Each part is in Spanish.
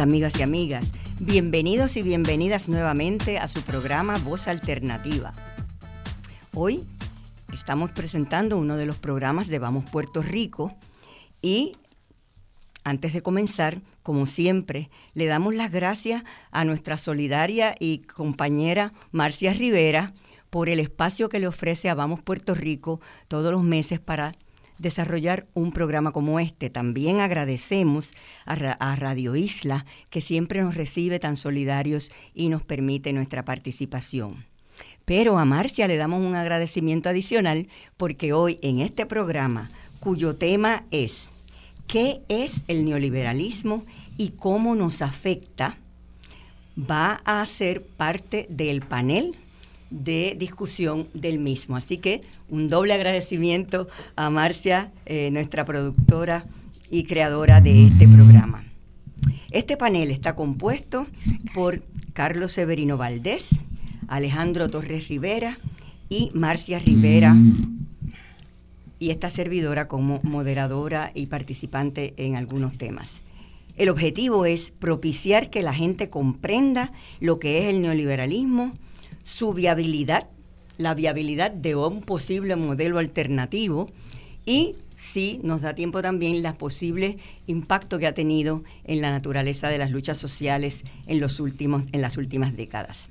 Amigas y amigas, bienvenidos y bienvenidas nuevamente a su programa Voz Alternativa. Hoy estamos presentando uno de los programas de Vamos Puerto Rico y antes de comenzar, como siempre, le damos las gracias a nuestra solidaria y compañera Marcia Rivera por el espacio que le ofrece a Vamos Puerto Rico todos los meses para desarrollar un programa como este. También agradecemos a, Radio Isla, que siempre nos recibe tan solidarios y nos permite nuestra participación. Pero a Marcia le damos un agradecimiento adicional porque hoy en este programa, cuyo tema es ¿qué es el neoliberalismo y cómo nos afecta? va a ser parte del panel de discusión del mismo. Así que un doble agradecimiento a Marcia, eh, nuestra productora y creadora de este programa. Este panel está compuesto por Carlos Severino Valdés, Alejandro Torres Rivera y Marcia Rivera y esta servidora como moderadora y participante en algunos temas. El objetivo es propiciar que la gente comprenda lo que es el neoliberalismo, su viabilidad, la viabilidad de un posible modelo alternativo y si nos da tiempo también los posibles impactos que ha tenido en la naturaleza de las luchas sociales en, los últimos, en las últimas décadas.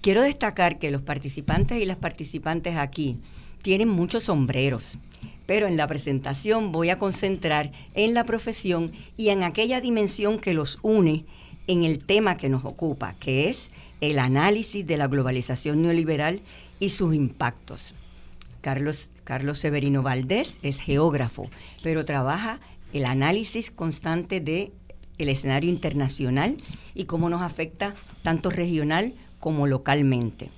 Quiero destacar que los participantes y las participantes aquí tienen muchos sombreros, pero en la presentación voy a concentrar en la profesión y en aquella dimensión que los une en el tema que nos ocupa, que es el análisis de la globalización neoliberal y sus impactos. Carlos, Carlos Severino Valdés es geógrafo, pero trabaja el análisis constante de el escenario internacional y cómo nos afecta tanto regional como localmente.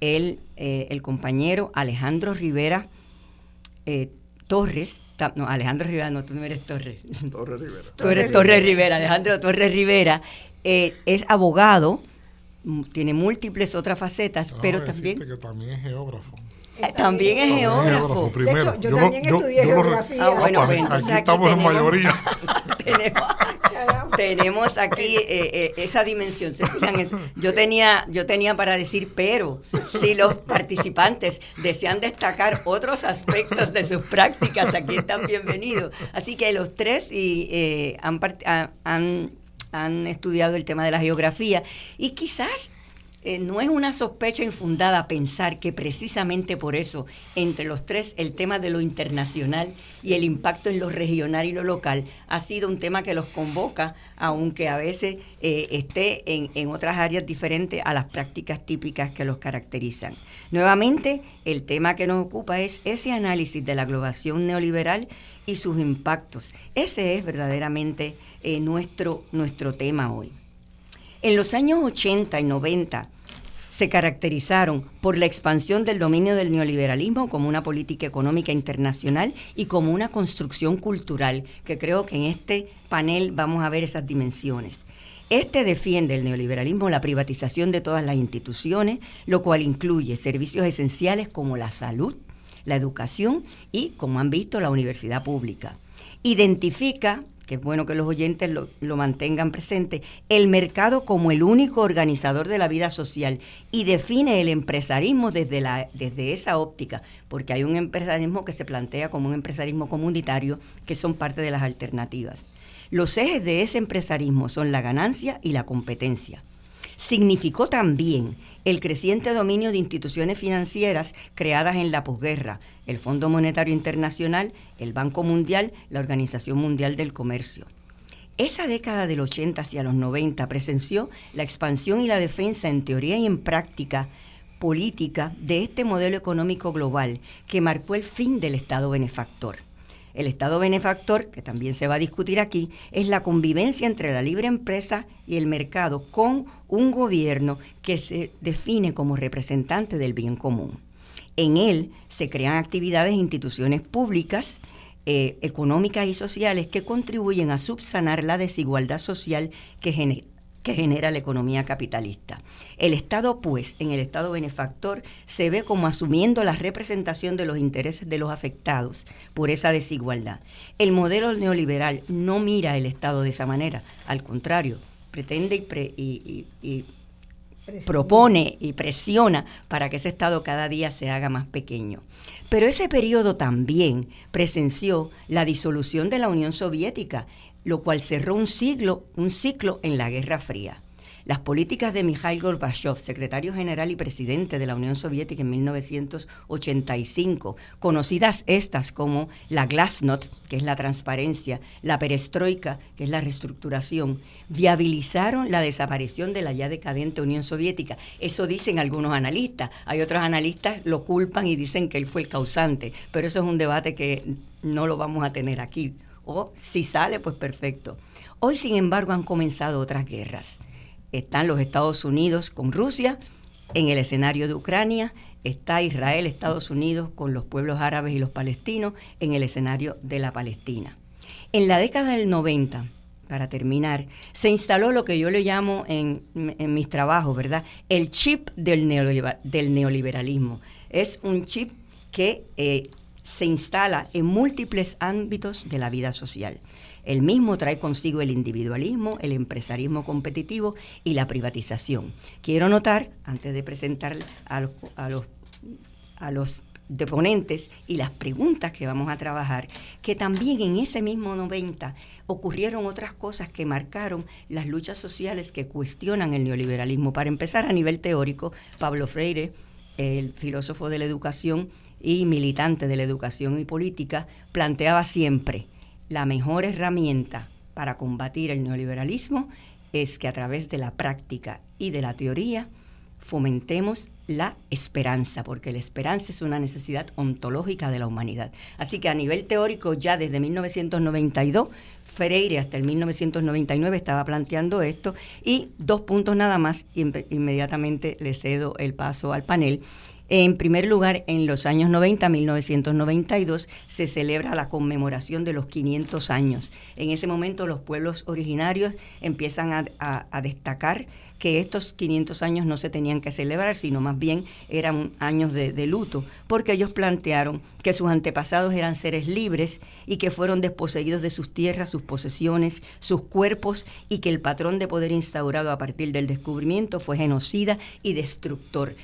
Él, eh, el compañero Alejandro Rivera eh, Torres, no, Alejandro Rivera, no, tú no eres Torres. Torres Rivera. Tú eres Torres Rivera, Alejandro Torres Rivera, eh, es abogado, tiene múltiples otras facetas, pero también... Que también es geógrafo. Eh, también es geógrafo. De hecho, yo, también estudié geografía. Ah, bueno, pues, aquí, estamos en mayoría. tenemos, aquí eh, eh, esa dimensión. yo tenía, yo tenía para decir, pero si los participantes desean destacar otros aspectos de sus prácticas, aquí están bienvenidos. Así que los tres y, han, han han estudiado el tema de la geografía. Y quizás eh, no es una sospecha infundada pensar que precisamente por eso, entre los tres, el tema de lo internacional y el impacto en lo regional y lo local ha sido un tema que los convoca, aunque a veces eh, esté en, en otras áreas diferentes a las prácticas típicas que los caracterizan. Nuevamente, el tema que nos ocupa es ese análisis de la globalización neoliberal y sus impactos. Ese es verdaderamente eh, nuestro, nuestro tema hoy. En los años 80 y 90 se caracterizaron por la expansión del dominio del neoliberalismo como una política económica internacional y como una construcción cultural, que creo que en este panel vamos a ver esas dimensiones. Este defiende el neoliberalismo, la privatización de todas las instituciones, lo cual incluye servicios esenciales como la salud, la educación y, como han visto, la universidad pública. Identifica que es bueno que los oyentes lo, mantengan presente, el mercado como el único organizador de la vida social y define el empresarismo desde, la, desde esa óptica, porque hay un empresarismo que se plantea como un empresarismo comunitario, que son parte de las alternativas. Los ejes de ese empresarismo son la ganancia y la competencia. Significó también el creciente dominio de instituciones financieras creadas en la posguerra, el Fondo Monetario Internacional, el Banco Mundial, la Organización Mundial del Comercio. Esa década del 80 hacia los 90 presenció la expansión y la defensa en teoría y en práctica política de este modelo económico global que marcó el fin del Estado benefactor. El Estado benefactor, que también se va a discutir aquí, es la convivencia entre la libre empresa y el mercado con un gobierno que se define como representante del bien común. En él se crean actividades e instituciones públicas, eh, económicas y sociales que contribuyen a subsanar la desigualdad social que genera la economía capitalista. El Estado, pues, en el Estado benefactor, se ve como asumiendo la representación de los intereses de los afectados por esa desigualdad. El modelo neoliberal no mira el Estado de esa manera, al contrario, pretende y propone y presiona para que ese Estado cada día se haga más pequeño. Pero ese periodo también presenció la disolución de la Unión Soviética lo cual cerró un siglo, un ciclo en la Guerra Fría. Las políticas de Mikhail Gorbachev, secretario general y presidente de la Unión Soviética en 1985, conocidas estas como la Glasnost, que es la transparencia, la perestroika, que es la reestructuración, viabilizaron la desaparición de la ya decadente Unión Soviética. Eso dicen algunos analistas. Hay otros analistas lo culpan y dicen que él fue el causante, pero eso es un debate que no lo vamos a tener aquí o si sale, pues perfecto. Hoy, sin embargo, han comenzado otras guerras. Están los Estados Unidos con Rusia en el escenario de Ucrania, está Israel, Estados Unidos con los pueblos árabes y los palestinos en el escenario de la Palestina. En la década del 90, para terminar, se instaló lo que yo le llamo en, mis trabajos, ¿verdad? El chip del, neoliberalismo. Es un chip que eh, se instala en múltiples ámbitos de la vida social. El mismo trae consigo el individualismo, el empresarismo competitivo y la privatización. Quiero notar, antes de presentar a los, a los, a los deponentes y las preguntas que vamos a trabajar, que también en ese mismo 90 ocurrieron otras cosas que marcaron las luchas sociales que cuestionan el neoliberalismo. Para empezar, a nivel teórico, Pablo Freire, el filósofo de la educación, y militante de la educación y política, planteaba siempre la mejor herramienta para combatir el neoliberalismo es que a través de la práctica y de la teoría fomentemos la esperanza, porque la esperanza es una necesidad ontológica de la humanidad. Así que a nivel teórico, ya desde 1992, Freire hasta el 1999 estaba planteando esto, y dos puntos nada más, inmediatamente le cedo el paso al panel. En primer lugar, en los años 90, 1992, se celebra la conmemoración de los 500 años. En ese momento los pueblos originarios empiezan a, destacar que estos 500 años no se tenían que celebrar, sino más bien eran años de, de, luto, porque ellos plantearon que sus antepasados eran seres libres y que fueron desposeídos de sus tierras, sus posesiones, sus cuerpos, y que el patrón de poder instaurado a partir del descubrimiento fue genocida y destructor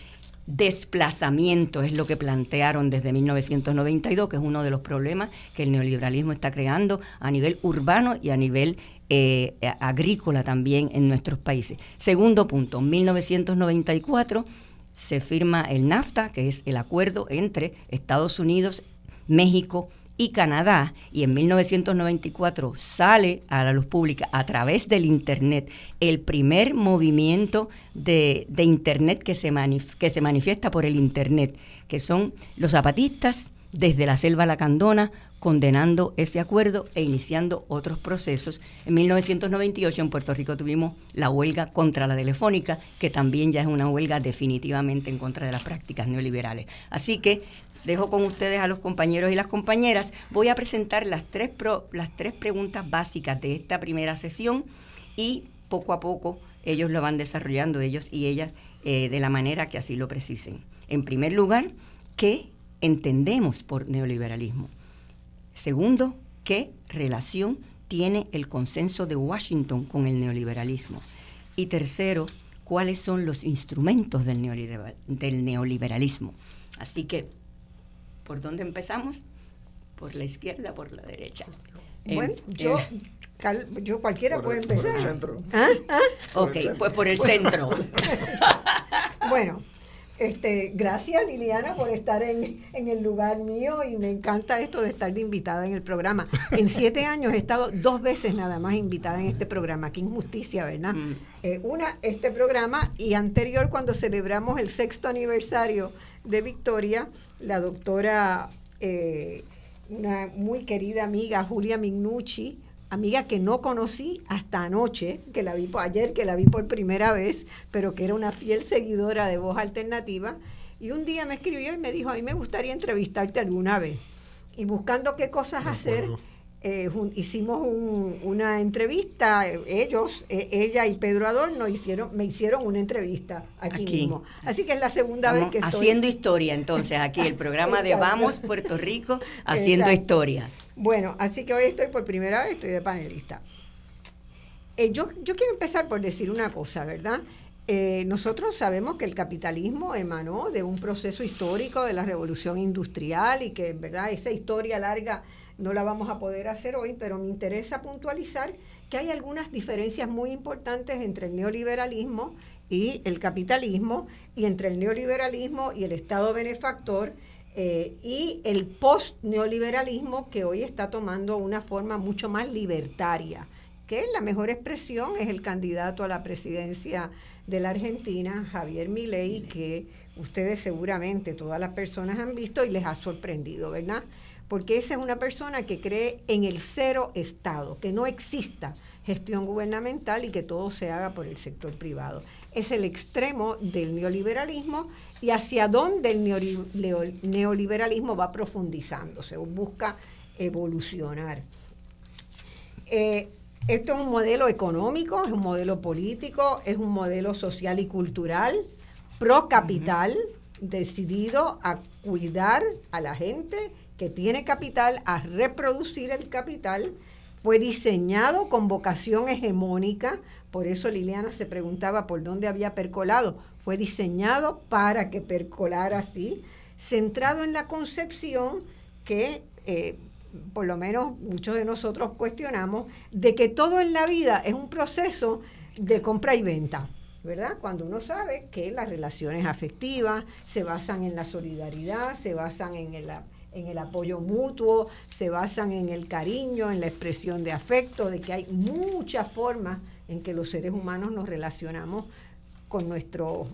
desplazamiento es lo que plantearon desde 1992, que es uno de los problemas que el neoliberalismo está creando a nivel urbano y a nivel eh, agrícola también en nuestros países. Segundo punto, 1994 se firma el NAFTA, que es el acuerdo entre Estados Unidos, México y Canadá, y en 1994 sale a la luz pública a través del Internet el primer movimiento de, Internet que se, que se manifiesta por el Internet, que son los zapatistas desde la selva lacandona condenando ese acuerdo e iniciando otros procesos. En 1998 en Puerto Rico tuvimos la huelga contra la telefónica, que también ya es una huelga definitivamente en contra de las prácticas neoliberales. Así que dejo con ustedes a los compañeros y las compañeras. Voy a presentar las tres, las tres preguntas básicas de esta primera sesión y poco a poco ellos lo van desarrollando, ellos y ellas, eh, de la manera que así lo precisen. En primer lugar, ¿qué entendemos por neoliberalismo? Segundo, ¿qué relación tiene el consenso de Washington con el neoliberalismo? Y tercero, ¿cuáles son los instrumentos del, del neoliberalismo? Así que, ¿por dónde empezamos? ¿Por la izquierda, por la derecha? Bueno, yo, yo cualquiera puede empezar. Por el centro. ¿Ah? ¿Ah? Ok, pues por el centro. bueno, este, gracias Liliana por estar en, el lugar mío y me encanta esto de estar de invitada en el programa. En siete años he estado dos veces nada más invitada en este programa. Qué injusticia, ¿verdad? Mm. Eh, una, este programa y anterior cuando celebramos el sexto aniversario de Victoria, la doctora, eh, una muy querida amiga, Julia Mignucci, amiga que no conocí hasta anoche, que la vi ayer, que la vi por primera vez, pero que era una fiel seguidora de Voz Alternativa. Y un día me escribió y me dijo, a mí me gustaría entrevistarte alguna vez. Y buscando qué cosas hacer, eh, hicimos una entrevista, ellos, e, ella y Pedro Adorno hicieron, me hicieron una entrevista aquí, mismo. Así que es la segunda vez que estoy. Haciendo historia entonces aquí, el programa de Vamos Puerto Rico, haciendo historia. Bueno, así que hoy estoy por primera vez, estoy de panelista. Eh, yo, yo quiero empezar por decir una cosa, ¿verdad? Eh, nosotros sabemos que el capitalismo emanó de un proceso histórico de la revolución industrial y que, ¿verdad? Esa historia larga no la vamos a poder hacer hoy, pero me interesa puntualizar que hay algunas diferenencias muy importantes entre el neoliberalismo y el capitalismo y entre el neoliberalismo y el Estado benefactor eh, y el post-neoliberalismo que hoy está tomando una forma mucho más libertaria, que la mejor expresión es el candidato a la presidencia de la Argentina, Javier Milei, que ustedes seguramente todas las personas han visto y les ha sorprendido, ¿verdad? Porque esa es una persona que cree en el cero Estado, que no exista gestión gubernamental y que todo se haga por el sector privado. Es el extremo del neoliberalismo y hacia dónde el neoliberalismo va profundizándose o busca evolucionar. Eh, esto es un modelo económico, es un modelo político, es un modelo social y cultural, pro capital, decidido a cuidar a la gente que tiene capital, a reproducir el capital. Fue diseñado con vocación hegemónica, por eso Liliana se preguntaba por dónde había percolado. Fue diseñado para que percolara así, centrado en la concepción que eh, por lo menos muchos de nosotros cuestionamos, de que todo en la vida es un proceso de compra y venta. ¿verdad? Cuando uno sabe que las relaciones afectivas se basan en la solidaridad, se basan en el, en el apoyo mutuo, se basan en el cariño, en la expresión de afecto, de que hay muchas formas en que los seres humanos nos relacionamos con nuestros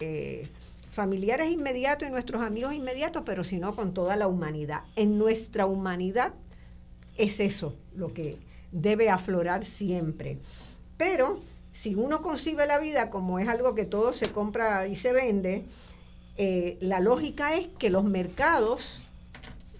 eh, familiares inmediatos y nuestros amigos inmediatos, pero sino con toda la humanidad. En nuestra humanidad es eso lo que debe aflorar siempre. Pero si uno concibe la vida como es algo que todo se compra y se vende, eh, la lógica es que los mercados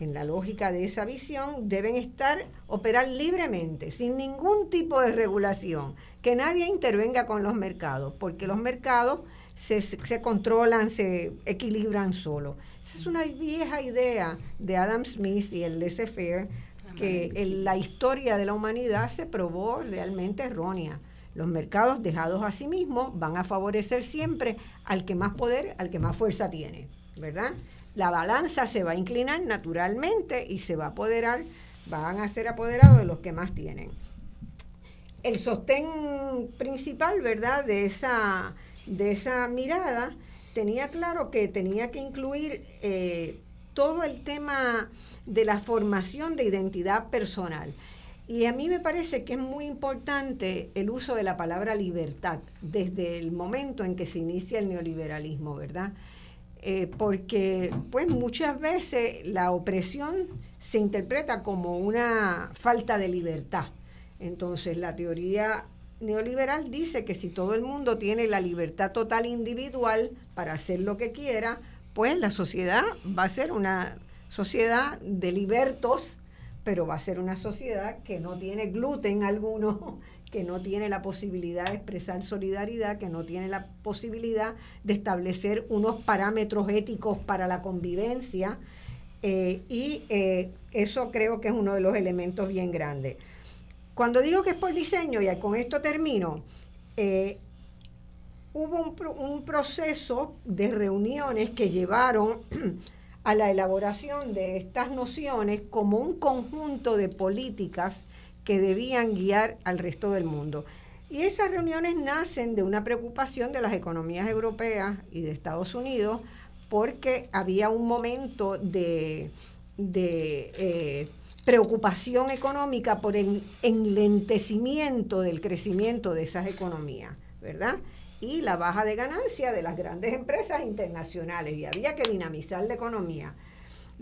en la lógica de esa visión, deben estar, operar libremente, sin ningún tipo de regulación, que nadie intervenga con los mercados, porque los mercados se, se controlan, se equilibran solo. Esa es una vieja idea de Adam Smith y el laissez-faire, que en la historia de la humanidad se probó realmente errónea. Los mercados dejados a sí mismos van a favorecer siempre al que más poder, al que más fuerza tiene, ¿verdad? La balanza se va a inclinar naturalmente y se va a apoderar, van a ser apoderados de los que más tienen. El sostén principal, ¿verdad?, de esa, de esa mirada tenía claro que tenía que incluir eh, todo el tema de la formación de identidad personal. Y a mí me parece que es muy importante el uso de la palabra libertad desde el momento en que se inicia el neoliberalismo, ¿verdad? Eh, porque pues muchas veces la opresión se interpreta como una falta de libertad. Entonces la teoría neoliberal dice que si todo el mundo tiene la libertad total individual para hacer lo que quiera, pues la sociedad va a ser una sociedad de libertos, pero va a ser una sociedad que no tiene gluten alguno que no tiene la posibilidad de expresar solidaridad, que no tiene la posibilidad de establecer unos parámetros éticos para la convivencia. Eh, y eh, eso creo que es uno de los elementos bien grandes. Cuando digo que es por diseño, y con esto termino, eh, hubo un, un, proceso de reuniones que llevaron a la elaboración de estas nociones como un conjunto de políticas que debían guiar al resto del mundo. Y esas reuniones nacen de una preocupación de las economías europeas y de Estados Unidos porque había un momento de, eh, preocupación económica por el enlentecimiento del crecimiento de esas economías, ¿verdad? Y la baja de ganancia de las grandes empresas internacionales y había que dinamizar la economía.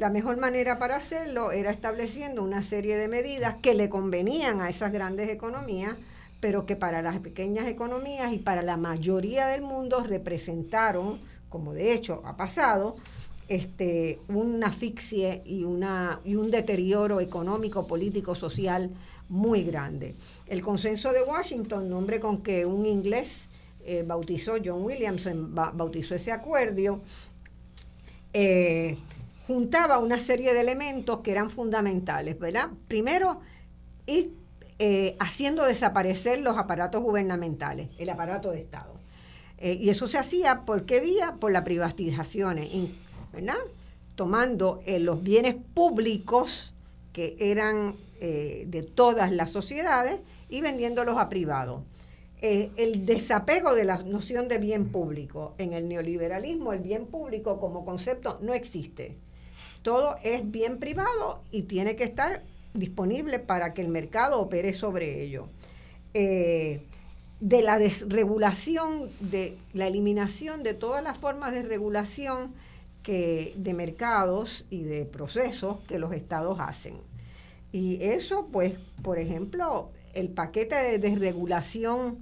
La mejor manera para hacerlo era estableciendo una serie de medidas que le convenían a esas grandes economías, pero que para las pequeñas economías y para la mayoría del mundo representaron como de hecho ha pasado, este, una asfixie y, una, y un deterioro económico, político, social muy grande. El consenso de Washington, nombre con que un inglés eh, bautizó, John Williamson bautizó ese acuerdo, eh, juntaba una serie de elementos que eran fundamentales, ¿verdad? Primero, ir eh, haciendo desaparecer los aparatos gubernamentales, el aparato de Estado. Eh, y eso se hacía, ¿por qué vía? Por las privatizaciones, ¿verdad? Tomando eh, los bienes públicos que eran de todas las sociedades y vendiéndolos a privados. el desapego de la noción de bien público. En el neoliberalismo, el bien público como concepto no existe. Todo es bien privado y tiene que estar disponible para que el mercado opere sobre ello de la desregulación, de la eliminación de todas las formas de regulación que, de mercados y de procesos que los estados hacen. Y eso, pues, por ejemplo, el paquete de desregulación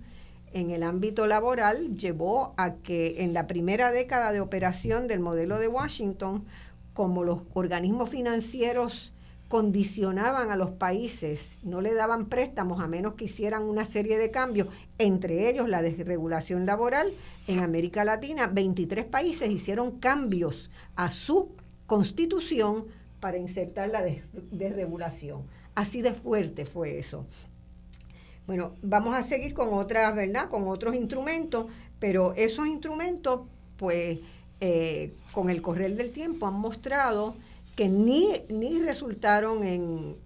en el ámbito laboral llevó a que en la primera década de operación del modelo de Washington, como los organismos financieros condicionaban a los países, no le daban préstamos a menos que hicieran una serie de cambios, entre ellos la desregulación laboral. En América Latina, 23 países hicieron cambios a su constitución para insertar la desregulación. Así de fuerte fue eso. Bueno, vamos a seguir con otras, ¿verdad? Con otros instrumentos, pero esos instrumentos, pues, eh, con el correr del tiempo han mostrado que ni, ni resultaron en,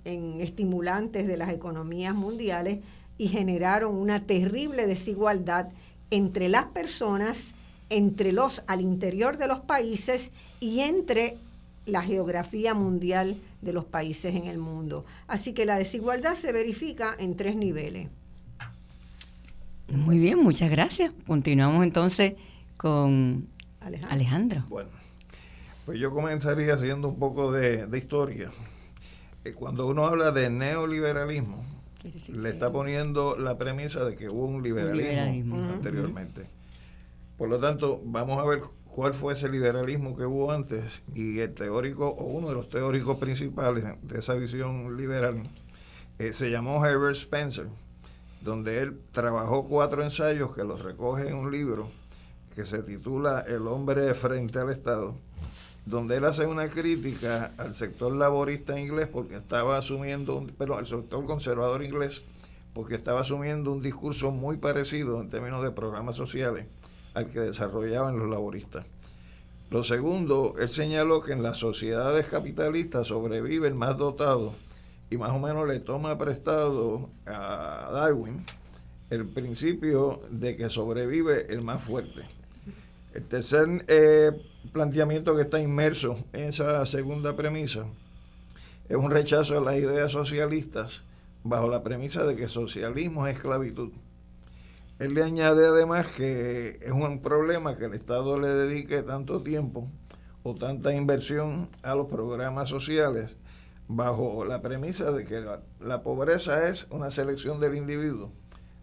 estimulantes de las economías mundiales y generaron una terrible desigualdad entre las personas, entre los al interior de los países y entre la geografía mundial de los países en el mundo. Así que la desigualdad se verifica en tres niveles. Muy bien, muchas gracias. Continuamos entonces con Alejandro. Bueno, pues yo comenzaría haciendo un poco de, historia. Eh, cuando uno habla de neoliberalismo, le está poniendo la premisa de que hubo un liberalismo, anteriormente. Por lo tanto, vamos a ver cuál fue ese liberalismo que hubo antes y el teórico o uno de los teóricos principales de esa visión liberal eh, se llamó Herbert Spencer, donde él trabajó cuatro ensayos que los recoge en un libro que se titula El hombre frente al Estado donde él hace una crítica al sector laborista inglés porque estaba asumiendo, pero al sector conservador inglés, porque estaba asumiendo un discurso muy parecido en términos de programas sociales al que desarrollaban los laboristas. Lo segundo, él señaló que en las sociedades capitalistas sobrevive el más dotado y más o menos le toma prestado a Darwin el principio de que sobrevive el más fuerte. El tercer eh, planteamiento que está inmerso en esa segunda premisa es un rechazo a las ideas socialistas bajo la premisa de que socialismo es esclavitud. Él le añade además que es un problema que el Estado le dedique tanto tiempo o tanta inversión a los programas sociales bajo la premisa de que la, la pobreza es una selección del individuo,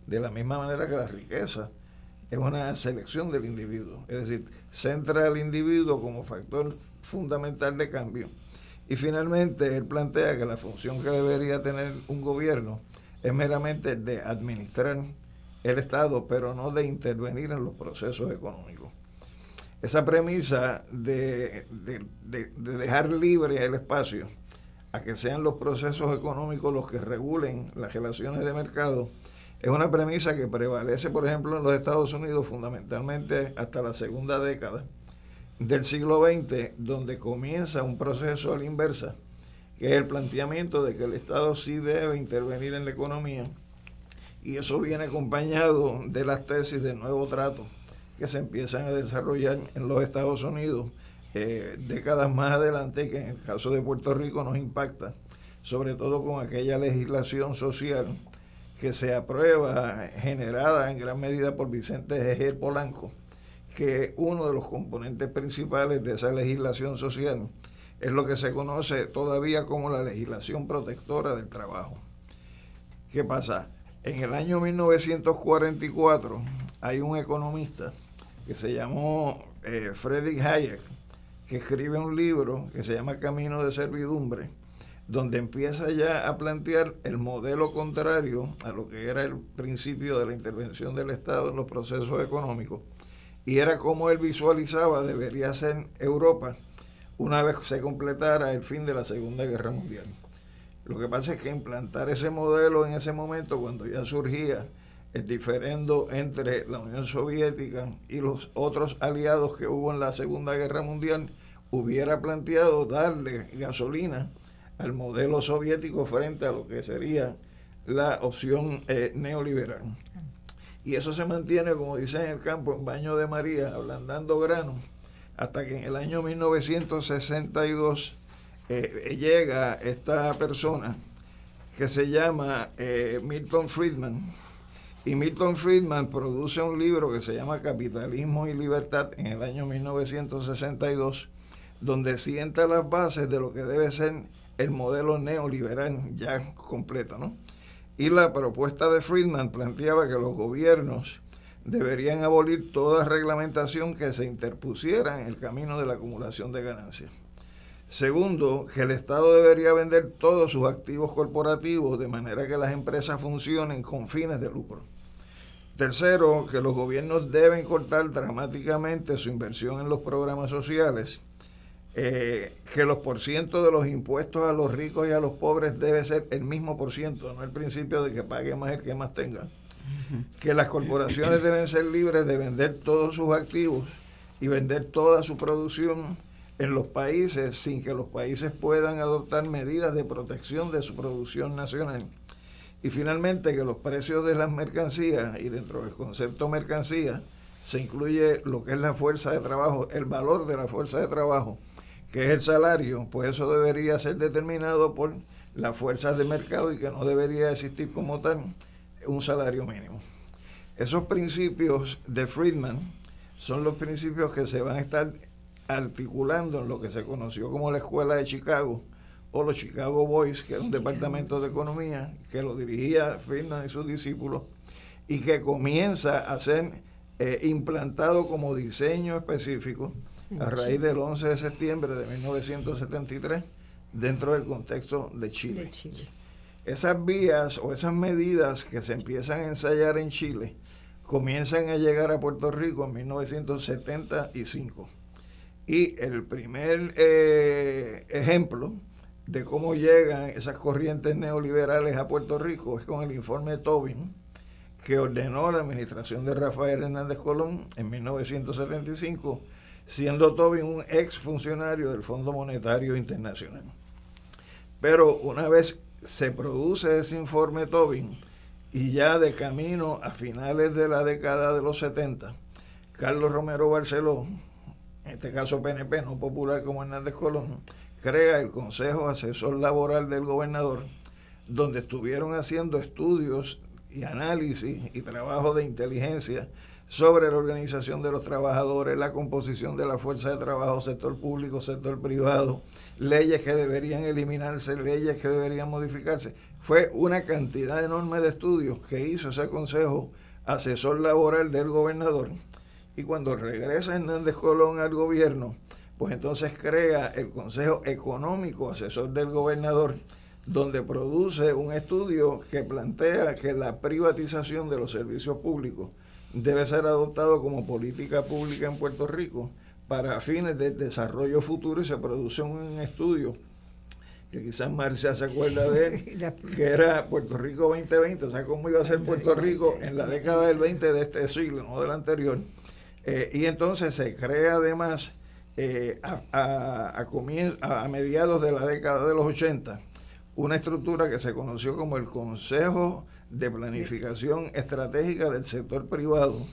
de la misma manera que la riqueza es una selección del individuo, es decir, centra al individuo como factor fundamental de cambio. Y finalmente, él plantea que la función que debería tener un gobierno es meramente de administrar el Estado, pero no de intervenir en los procesos económicos. Esa premisa de, de dejar libre el espacio a que sean los procesos económicos los que regulen las relaciones de mercado, es una premisa que prevalece, por ejemplo, en los Estados Unidos fundamentalmente hasta la segunda década del siglo XX, donde comienza un proceso a la inversa, que es el planteamiento de que el Estado sí debe intervenir en la economía, y eso viene acompañado de las tesis del nuevo trato que se empiezan a desarrollar en los Estados Unidos eh, décadas más adelante, que en el caso de Puerto Rico nos impacta, sobre todo con aquella legislación social que se aprueba, generada en gran medida por Vicente G. Polanco, que uno de los componentes principales de esa legislación social es lo que se conoce todavía como la legislación protectora del trabajo. ¿Qué pasa? En el año 1944 hay un economista que se llamó eh, Hayek, que escribe un libro que se llama Camino de Servidumbre, donde empieza ya a plantear el modelo contrario a lo que era el principio de la intervención del Estado en los procesos económicos, y era como él visualizaba debería ser Europa una vez se completara el fin de la Segunda Guerra Mundial. Lo que pasa es que implantar ese modelo en ese momento, cuando ya surgía el diferendo entre la Unión Soviética y los otros aliados que hubo en la Segunda Guerra Mundial, hubiera planteado darle gasolina al modelo soviético frente a lo que sería la opción eh, neoliberal. Y eso se mantiene, como dicen en el campo, en baño de María, ablandando grano, hasta que en el año 1962 eh, llega esta persona que se llama eh, Milton Friedman, y Milton Friedman produce un libro que se llama Capitalismo y Libertad en el año 1962, donde sienta las bases de lo que debe ser el modelo neoliberal ya completo. ¿no? Y la propuesta de Friedman planteaba que los gobiernos deberían abolir toda reglamentación que se interpusiera en el camino de la acumulación de ganancias. Segundo, que el Estado debería vender todos sus activos corporativos de manera que las empresas funcionen con fines de lucro. Tercero, que los gobiernos deben cortar dramáticamente su inversión en los programas sociales, eh, que los porcientos de los impuestos a los ricos y a los pobres debe ser el mismo por ciento, no el principio de que pague más el que más tenga. Que las corporaciones deben ser libres de vender todos sus activos y vender toda su producción en los países sin que los países puedan adoptar medidas de protección de su producción nacional. Y finalmente que los precios de las mercancías y dentro del concepto mercancía se incluye lo que es la fuerza de trabajo, el valor de la fuerza de trabajo, que es el salario, pues eso debería ser determinado por las fuerzas de mercado y que no debería existir como tal un salario mínimo. Esos principios de Friedman son los principios que se van a estar articulando en lo que se conoció como la Escuela de Chicago o los Chicago Boys, que era un departamento de economía que lo dirigía Friedman y sus discípulos, y que comienza a ser eh, implantado como diseño específico a raíz del 11 de septiembre de 1973 dentro del contexto de Chile. de Chile. Esas vías o esas medidas que se empiezan a ensayar en Chile comienzan a llegar a Puerto Rico en 1975 y el primer eh, ejemplo de cómo llegan esas corrientes neoliberales a Puerto Rico es con el informe Tobin, que ordenó la administración de Rafael Hernández Colón en 1975, siendo Tobin un ex funcionario del Fondo Monetario Internacional. Pero una vez se produce ese informe Tobin, y ya de camino a finales de la década de los 70, Carlos Romero Barceló, en este caso PNP, no popular como Hernández Colón, crea el Consejo Asesor Laboral del Gobernador, donde estuvieron haciendo estudios y análisis y trabajo de inteligencia sobre la organización de los trabajadores, la composición de la fuerza de trabajo, sector público, sector privado, leyes que deberían eliminarse, leyes que deberían modificarse. Fue una cantidad enorme de estudios que hizo ese Consejo Asesor Laboral del Gobernador y cuando regresa Hernández Colón al gobierno, pues entonces crea el Consejo Económico Asesor del Gobernador, donde produce un estudio que plantea que la privatización de los servicios públicos debe ser adoptado como política pública en Puerto Rico para fines de desarrollo futuro y se produce un estudio que quizás Marcia se acuerda de él, que era Puerto Rico 2020, o sea, cómo iba a ser Puerto Rico en la década del 20 de este siglo, no del anterior. Eh, y entonces se crea además eh, a, a, a, mediados de la década de los 80 una estructura que se conoció como el Consejo de Planificación Estratégica del Sector Privado.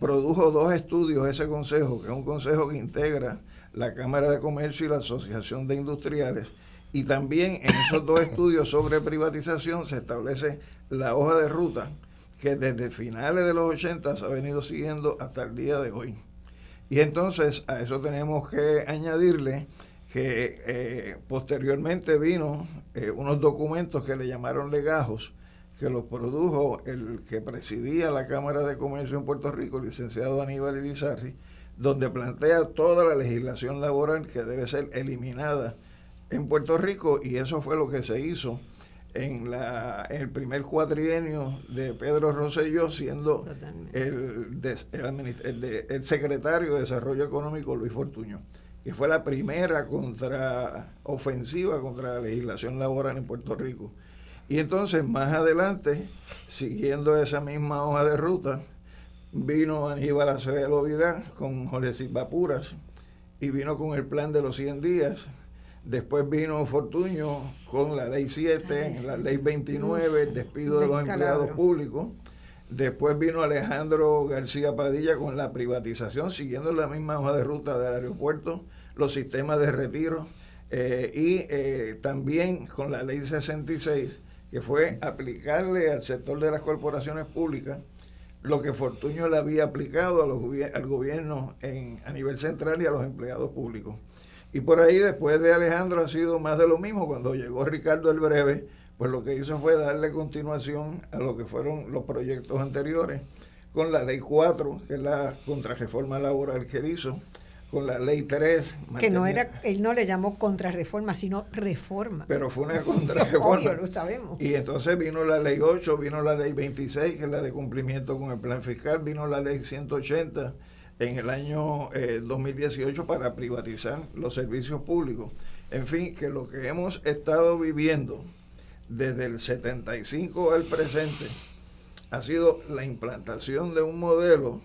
Produjo dos estudios ese consejo, que es un consejo que integra la Cámara de Comercio y la Asociación de Industriales. Y también en esos dos estudios sobre privatización se establece la hoja de ruta que desde finales de los 80 se ha venido siguiendo hasta el día de hoy. Y entonces a eso tenemos que añadirle que eh, posteriormente vino eh, unos documentos que le llamaron legajos, que los produjo el que presidía la Cámara de Comercio en Puerto Rico, el licenciado Aníbal Irizarri, donde plantea toda la legislación laboral que debe ser eliminada en Puerto Rico y eso fue lo que se hizo en, la, el primer cuatrienio de Pedro Rosselló, siendo el, el, secretario de Desarrollo Económico Luis Fortuño, que fue la primera contraofensiva contra la legislación laboral en Puerto Rico. Y entonces, más adelante, siguiendo esa misma hoja de ruta, vino Aníbal Acevedo Vidal con Jorge Silva Puras y vino con el plan de los 100 días. Después vino Fortuño con la ley 7, la ley 29, el despido de los empleados públicos. Después vino Alejandro García Padilla con la privatización, siguiendo la misma hoja de ruta del aeropuerto, los sistemas de retiro eh, y eh, también con la ley 66, que fue aplicarle al sector de las corporaciones públicas lo que Fortuño le había aplicado a los, al gobierno en, a nivel central y a los empleados públicos. Y por ahí después de Alejandro ha sido más de lo mismo. Cuando llegó Ricardo el Breve, pues lo que hizo fue darle continuación a lo que fueron los proyectos anteriores, con la ley 4, que es la contrarreforma laboral que hizo, con la ley 3. Que no era, él no le llamó contrarreforma, sino reforma. Pero fue una contrarreforma. Obvio, lo sabemos. Y entonces vino la ley 8, vino la ley 26, que es la de cumplimiento con el plan fiscal, vino la ley 180 en el año 2018 eh, para privatizar los servicios públicos. En fin, que lo que hemos estado viviendo desde el 75 al presente ha sido la implantación de un modelo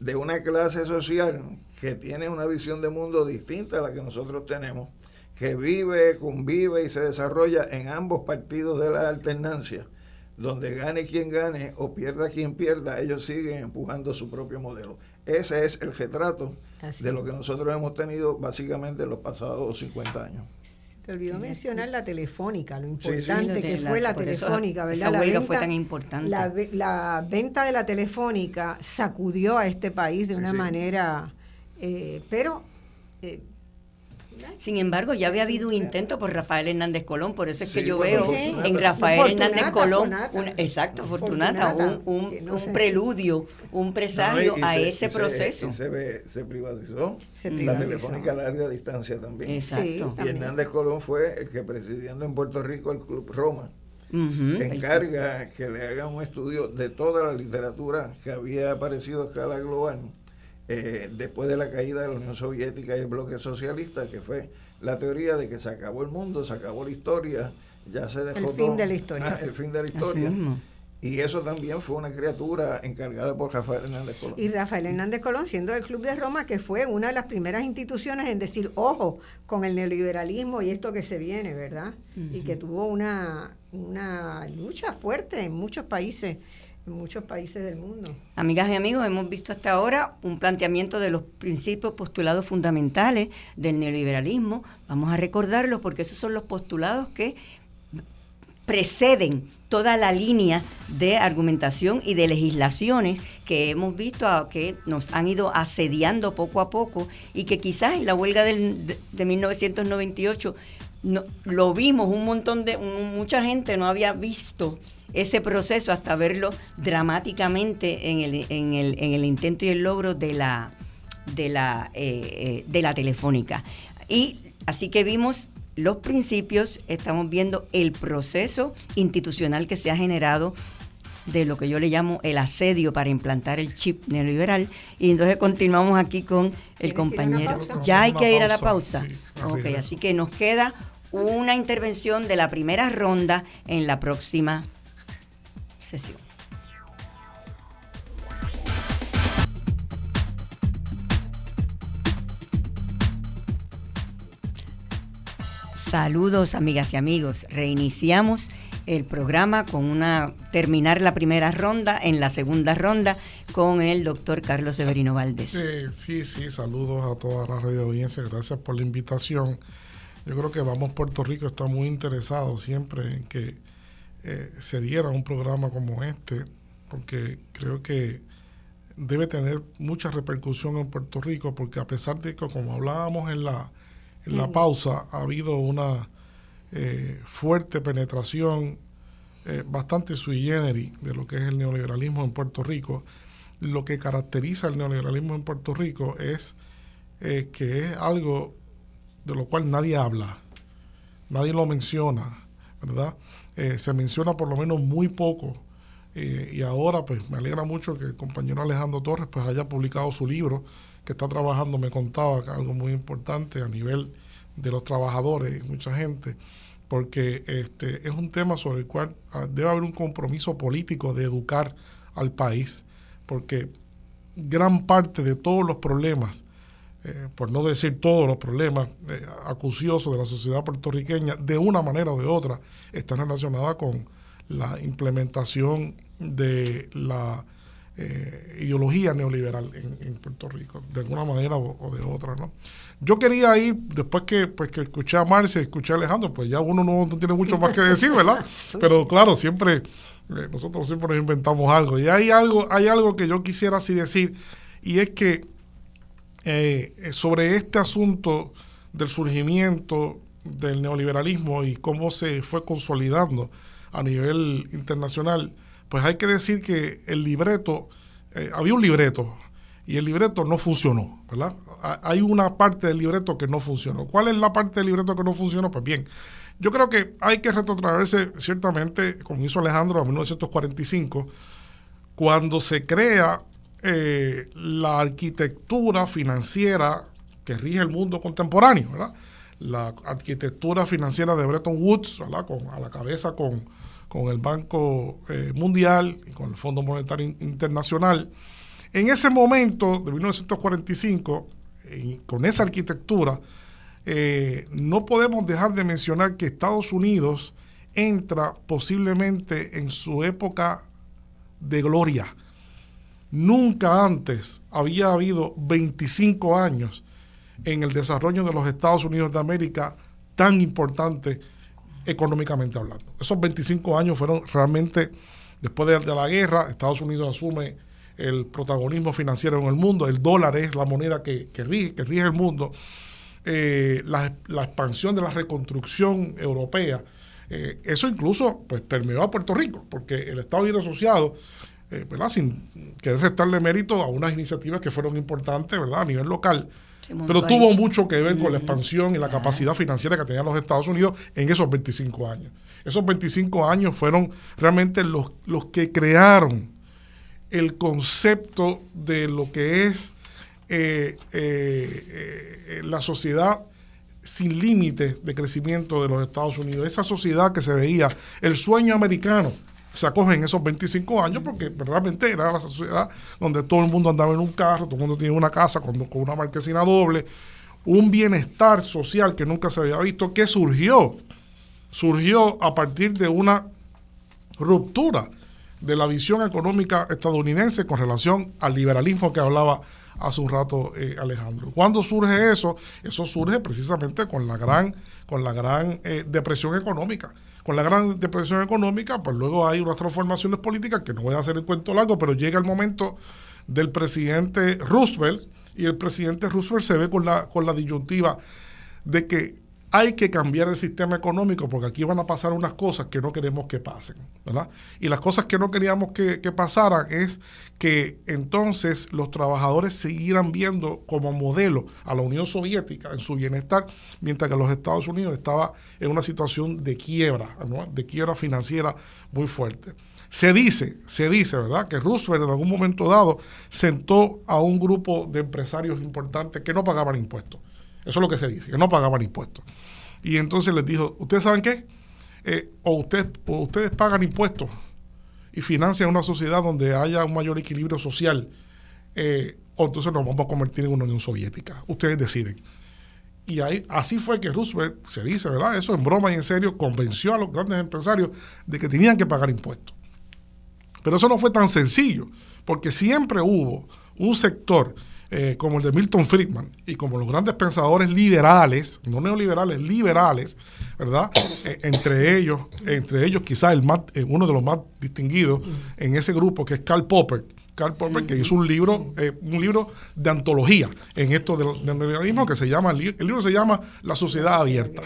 de una clase social que tiene una visión de mundo distinta a la que nosotros tenemos, que vive, convive y se desarrolla en ambos partidos de la alternancia donde gane quien gane o pierda quien pierda, ellos siguen empujando su propio modelo. Ese es el retrato de lo que nosotros hemos tenido básicamente en los pasados 50 años. Te olvidó mencionar la telefónica, lo importante que fue la, telefónica, ¿verdad? La venta, fue tan importante. La, venta de la telefónica sacudió a este país de una manera, eh, pero eh, sin embargo, ya había habido un intento por Rafael Hernández Colón, por eso es que yo veo en Rafael Hernández Colón, exacto, Fortunata, un, preludio, un presagio a ese proceso. Se, se, privatizó. La telefónica a larga distancia también. Exacto. y Hernández Colón fue el que presidiendo en Puerto Rico el Club Roma. encarga que le haga un estudio de toda la literatura que había aparecido a escala global eh, después de la caída de la Unión Soviética y el bloque socialista, que fue la teoría de que se acabó el mundo, se acabó la historia, ya se dejó el fin de la historia. Ah, el fin de la historia. Y eso también fue una criatura encargada por Rafael Hernández Colón. Y Rafael Hernández Colón, siendo del Club de Roma, que fue una de las primeras instituciones en decir, ojo, con el neoliberalismo y esto que se viene, ¿verdad? Y que tuvo una, una lucha fuerte en muchos países en muchos países del mundo. Amigas y amigos, hemos visto hasta ahora un planteamiento de los principios postulados fundamentales del neoliberalismo. Vamos a recordarlos porque esos son los postulados que preceden toda la línea de argumentación y de legislaciones que hemos visto que nos han ido asediando poco a poco y que quizás en la huelga del, de, 1998 no, lo vimos un montón de mucha gente no había visto ese proceso hasta verlo dramáticamente en el, en el, en el intento y el logro de la, de la, eh, eh, de la telefónica. Y así que vimos los principios, estamos viendo el proceso institucional que se ha generado de lo que yo le llamo el asedio para implantar el chip neoliberal. Y entonces continuamos aquí con el compañero. Ya hay que ir a la pausa. ok, así que nos queda una intervención de la primera ronda en la próxima Saludos amigas y amigos. Reiniciamos el programa con una terminar la primera ronda en la segunda ronda con el doctor Carlos Severino Valdés. sí, sí, saludos a toda la radio audiencia, gracias por la invitación. Yo creo que Vamos Puerto Rico está muy interesado siempre en que eh, se diera un programa como este, porque creo que debe tener mucha repercusión en Puerto Rico, porque a pesar de que, como hablábamos en la, en la pausa, ha habido una eh, fuerte penetración eh, bastante sui generis de lo que es el neoliberalismo en Puerto Rico. Lo que caracteriza el neoliberalismo en Puerto Rico es eh, que es algo de lo cual nadie habla, nadie lo menciona, ¿verdad? Se menciona por lo menos muy poco. y ahora pues me alegra mucho que el compañero Alejandro Torres pues haya publicado su libro, que está trabajando, me contaba, algo muy importante a nivel de los trabajadores, mucha gente, porque este, es un tema sobre el cual ah, debe haber un compromiso político de educar al país, porque gran parte de todos los problemas, eh, por no decir todos los problemas eh, acuciosos de la sociedad puertorriqueña, de una manera o de otra, están relacionadas con la implementación de la eh, ideología neoliberal en, Puerto Rico, de alguna manera o, de otra, ¿no? Yo quería ir, después que, pues, que escuché a Marcia y escuché a Alejandro, pues ya uno no, tiene mucho más que decir, ¿verdad? Pero claro, siempre, eh, nosotros siempre nos inventamos algo. Y hay algo, hay algo que yo quisiera así decir, y es que eh, sobre este asunto del surgimiento del neoliberalismo y cómo se fue consolidando a nivel internacional, pues hay que decir que el libreto, eh, había un libreto y el libreto no funcionó, ¿verdad? Hay una parte del libreto que no funcionó. ¿Cuál es la parte del libreto que no funcionó? Pues bien, yo creo que hay que retrotraerse ciertamente, como hizo Alejandro en 1945, cuando se crea eh, la arquitectura financiera que rige el mundo contemporáneo, ¿verdad? La arquitectura financiera de Bretton Woods. Con, a la cabeza con con el Banco eh, Mundial y con el Fondo Monetario Internacional. En ese momento, de 1945, con esa arquitectura, eh, no podemos dejar de mencionar que Estados Unidos entra posiblemente en su época de gloria. Nunca antes había habido 25 años en el desarrollo de los Estados Unidos de América tan importante económicamente hablando. Esos 25 años fueron realmente, después de, la guerra, Estados Unidos asume el protagonismo financiero en el mundo, el dólar es la moneda que, rige, que rige el mundo, eh, la, expansión de la reconstrucción europea, eh, eso incluso pues, permeó a Puerto Rico, porque el Estado Unido Asociado, eh, ¿verdad? sin querer restarle mérito a unas iniciativas que fueron importantes ¿verdad? a nivel local, pero tuvo mucho que ver con la expansión y la capacidad financiera que tenían los Estados Unidos en esos 25 años. Esos 25 años fueron realmente los, los que crearon el concepto de lo que es eh, eh, la sociedad sin límites de crecimiento de los Estados Unidos. Esa sociedad que se veía, el sueño americano, se acoge en esos 25 años porque realmente era la sociedad donde todo el mundo andaba en un carro, todo el mundo tenía una casa con, con una marquesina doble, un bienestar social que nunca se había visto, que surgió, surgió a partir de una ruptura de la visión económica estadounidense con relación al liberalismo que hablaba hace un rato eh, Alejandro. ¿Cuándo surge eso? Eso surge precisamente con la gran, con la gran eh, depresión económica con la gran depresión económica, pues luego hay unas transformaciones políticas que no voy a hacer el cuento largo, pero llega el momento del presidente Roosevelt y el presidente Roosevelt se ve con la, con la disyuntiva de que hay que cambiar el sistema económico porque aquí van a pasar unas cosas que no queremos que pasen, ¿verdad? Y las cosas que no queríamos que, pasaran es que entonces los trabajadores siguieran viendo como modelo a la Unión Soviética en su bienestar, mientras que los Estados Unidos estaba en una situación de quiebra, de quiebra financiera muy fuerte. Se dice, se dice, ¿verdad?, que Roosevelt en algún momento dado sentó a un grupo de empresarios importantes que no pagaban impuestos. Eso es lo que se dice, que no pagaban impuestos. Y entonces les dijo, ¿ustedes saben qué? Eh, o, usted, ustedes pagan impuestos y financian una sociedad donde haya un mayor equilibrio social, eh, o entonces nos vamos a convertir en una Unión Soviética. Ustedes deciden. Y ahí, así fue que Roosevelt, se dice, ¿verdad? Eso en broma y en serio, convenció a los grandes empresarios de que tenían que pagar impuestos. Pero eso no fue tan sencillo, porque siempre hubo un sector eh, como el de Milton Friedman y como los grandes pensadores liberales, no neoliberales, liberales, ¿verdad? Eh, entre ellos, entre ellos quizás el más, eh, uno de los más distinguidos en ese grupo que es Karl Popper. Karl Popper, que hizo un libro, un libro de antología en esto del, neoliberalismo que se llama, el libro se llama La sociedad abierta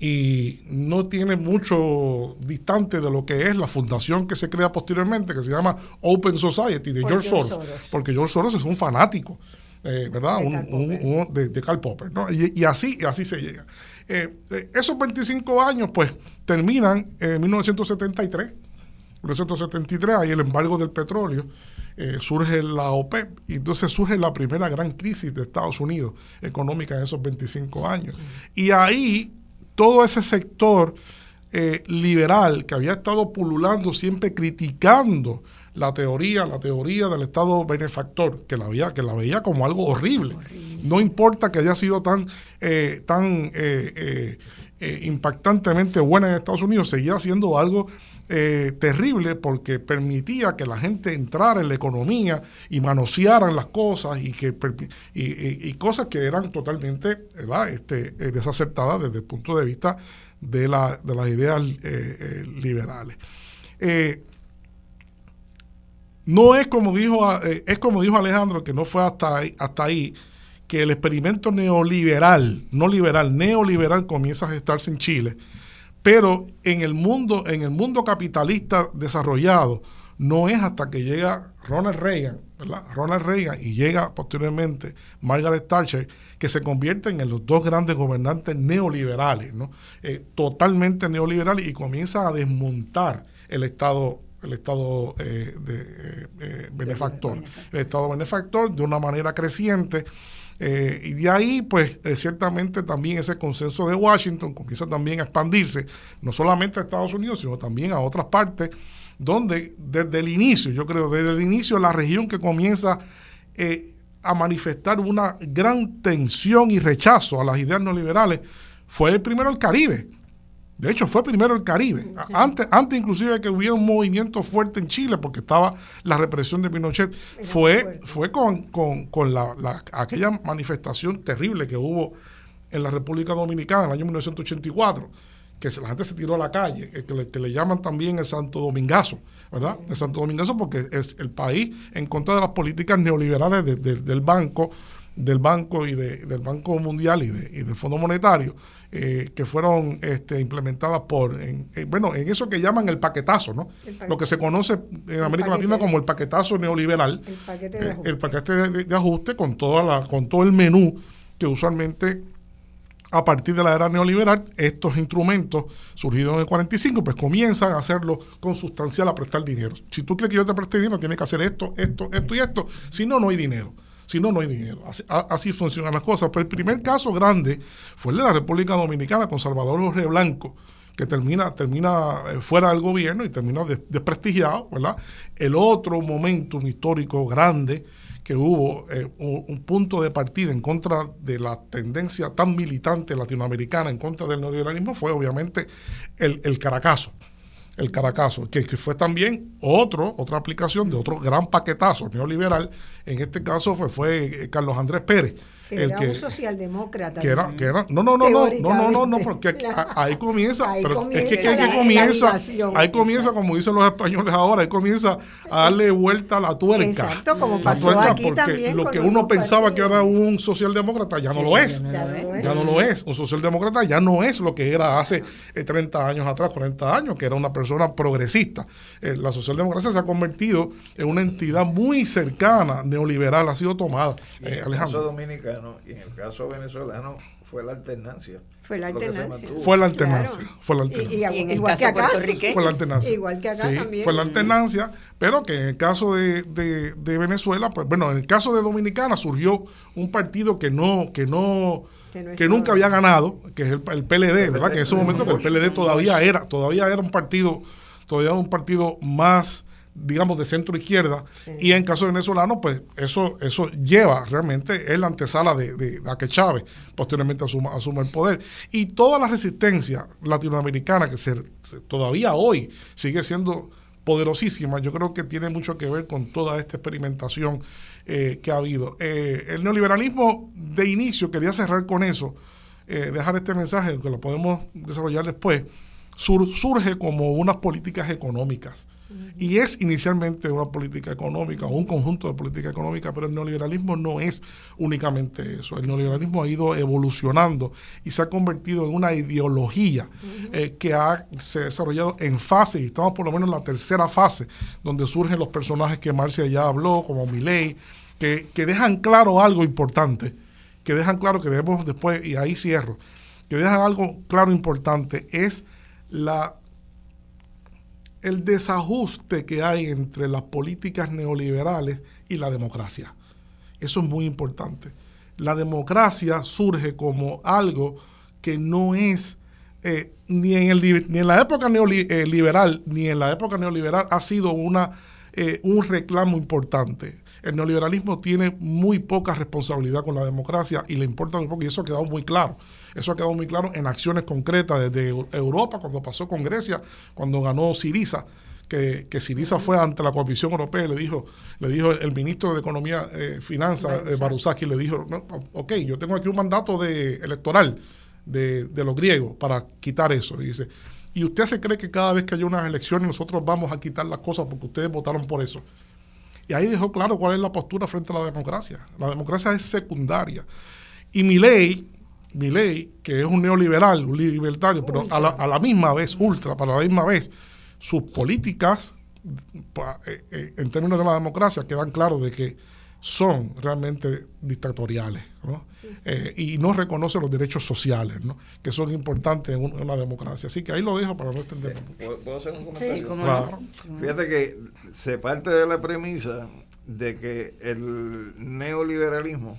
y no tiene mucho distante de lo que es la fundación que se crea posteriormente, que se llama Open Society de George, Soros, porque George Soros es un fanático, eh, ¿verdad? de, Karl Popper, ¿no? Y, así, así se llega. Eh, eh, esos 25 años, pues, terminan en 1973. 1973 hay el embargo del petróleo, surge la OPEP, y entonces surge la primera gran crisis de Estados Unidos económica en esos 25 años. Y ahí todo ese sector eh, liberal que había estado pululando, siempre criticando la teoría, la teoría del Estado benefactor, que la veía, que la veía como algo horrible. No importa que haya sido tan, eh, tan eh, impactantemente buena en Estados Unidos, seguía siendo algo terrible porque permitía que la gente entrara en la economía y manosearan las cosas y que y, cosas que eran totalmente Este, desacertadas desde el punto de vista de, la, de las ideas eh, eh, liberales. Eh, no es como dijo es como dijo Alejandro que no fue hasta ahí, hasta ahí que el experimento neoliberal, no liberal, neoliberal comienza a gestarse en Chile, pero en el mundo en el mundo capitalista desarrollado no es hasta que llega Ronald Reagan, ¿verdad? Ronald Reagan y llega posteriormente Margaret Thatcher que se convierten en los dos grandes gobernantes neoliberales, ¿no? Eh, totalmente neoliberales y comienza a desmontar el Estado el Estado eh, de, eh, benefactor, el Estado benefactor de una manera creciente. Y de ahí, pues, ciertamente también ese consenso de Washington comienza también a expandirse, no solamente a Estados Unidos, sino también a otras partes, donde desde el inicio, yo creo, desde el inicio, la región que comienza a manifestar una gran tensión y rechazo a las ideas neoliberales fue primero el Caribe. De hecho, fue primero el Caribe. Antes, antes inclusive de que hubiera un movimiento fuerte en Chile, porque estaba la represión de Pinochet, fue, fue con, con, la, aquella manifestación terrible que hubo en la República Dominicana en el año 1984 que la gente se tiró a la calle, eh, que le, que le llaman también el Santo Domingazo, ¿verdad? El Santo Domingazo porque es el país en contra de las políticas neoliberales del banco, del banco y del Banco Mundial y, del Fondo Monetario, eh, que fueron este, implementadas por, en, bueno, en eso que llaman el paquetazo, ¿no? Lo que se conoce en América Latina como el paquetazo neoliberal, el paquete de eh, ajuste, el paquete de, ajuste con, toda la, con todo el menú que usualmente a partir de la era neoliberal, estos instrumentos surgidos en el 45, pues comienzan a hacerlo consustancial a prestar dinero. Si tú crees que yo te preste dinero, tienes que hacer esto, esto, esto y esto. Si no, no hay dinero. Si no, no hay dinero. Así, funcionan las cosas. Pero el primer caso grande fue el de la República Dominicana con Salvador Jorge Blanco, que termina, termina eh, fuera del gobierno y termina desprestigiado, ¿verdad? El otro momento histórico grande que hubo eh, un, punto de partida en contra de la tendencia tan militante latinoamericana en contra del neoliberalismo fue obviamente el, el Caracazo. El Caracazo, que, que, fue también otro, otra aplicación de otro gran paquetazo neoliberal. En este caso fue, fue Carlos Andrés Pérez que era un socialdemócrata. Que era, que era, no, no, no, no, no, no, no, porque ahí comienza, pero es que, ahí comienza, ahí comienza, como dicen los españoles ahora, ahí comienza a darle vuelta a la tuerca. Exacto, como pasó la aquí porque lo que uno pensaba que era un socialdemócrata ya no lo es. Ya no lo es. Un socialdemócrata ya no es lo que era hace 30 eh, años atrás, 40 años, que era una persona progresista. Eh, la socialdemocracia se ha convertido en una entidad muy cercana, neoliberal, ha sido tomada. Eh, Alejandro. Y en el caso venezolano fue la alternancia. Fue la alternancia. Fue la alternancia. Fue la alternancia. Y, en el caso puertorriqueño. Fue la alternancia. Igual que acá también. Fue la alternancia, pero que en el caso de, de, Venezuela, pues bueno, en el caso de Dominicana surgió un partido que no, que no, que, nunca había ganado, que es el, el PLD, ¿verdad? Que en ese momento que el PLD todavía era, todavía era un partido, todavía era un partido más digamos, de centro izquierda, y en caso venezolano, pues eso, eso lleva realmente es la antesala de, de, a que Chávez posteriormente asuma, asuma el poder. Y toda la resistencia latinoamericana que se, todavía hoy sigue siendo poderosísima, yo creo que tiene mucho que ver con toda esta experimentación eh, que ha habido. Eh, el neoliberalismo de inicio, quería cerrar con eso, eh, dejar este mensaje, que lo podemos desarrollar después, surge como unas políticas económicas. Y es inicialmente una política económica o un conjunto de política económica, pero el neoliberalismo no es únicamente eso. El neoliberalismo ha ido evolucionando y se ha convertido en una ideología eh, que ha, se ha desarrollado en fase, y estamos por lo menos en la tercera fase, donde surgen los personajes que Marcia ya habló, como Milley, que, que dejan claro algo importante, que dejan claro que debemos después, y ahí cierro, que dejan algo claro importante, es la el desajuste que hay entre las políticas neoliberales y la democracia. Eso es muy importante. La democracia surge como algo que no es eh, ni, en el, ni en la época neoliberal, eh, ni en la época neoliberal ha sido una, eh, un reclamo importante. El neoliberalismo tiene muy poca responsabilidad con la democracia y le importa muy poco, y eso ha quedado muy claro. Eso ha quedado muy claro en acciones concretas desde Europa, cuando pasó con Grecia, cuando ganó Siriza, que, que Siriza fue ante la Comisión Europea y le dijo, le dijo el, ministro de Economía eh, Finanzas, eh, le dijo, ok, yo tengo aquí un mandato de, electoral de, de los griegos para quitar eso. Y dice, ¿y usted se cree que cada vez que haya unas elecciones nosotros vamos a quitar las cosas porque ustedes votaron por eso? Y ahí dejó claro cuál es la postura frente a la democracia. La democracia es secundaria. Y mi ley, mi ley, que es un neoliberal, un libertario, pero a la, misma vez, ultra, para la misma vez, sus políticas, eh, eh, en términos de la democracia, quedan claros de que son realmente dictatoriales eh, y no reconoce los derechos sociales ¿no? que son importantes en, una democracia. Así que ahí lo dejo para no extender mucho. ¿Puedo hacer un comentario? Fíjate que se parte de la premisa de que el neoliberalismo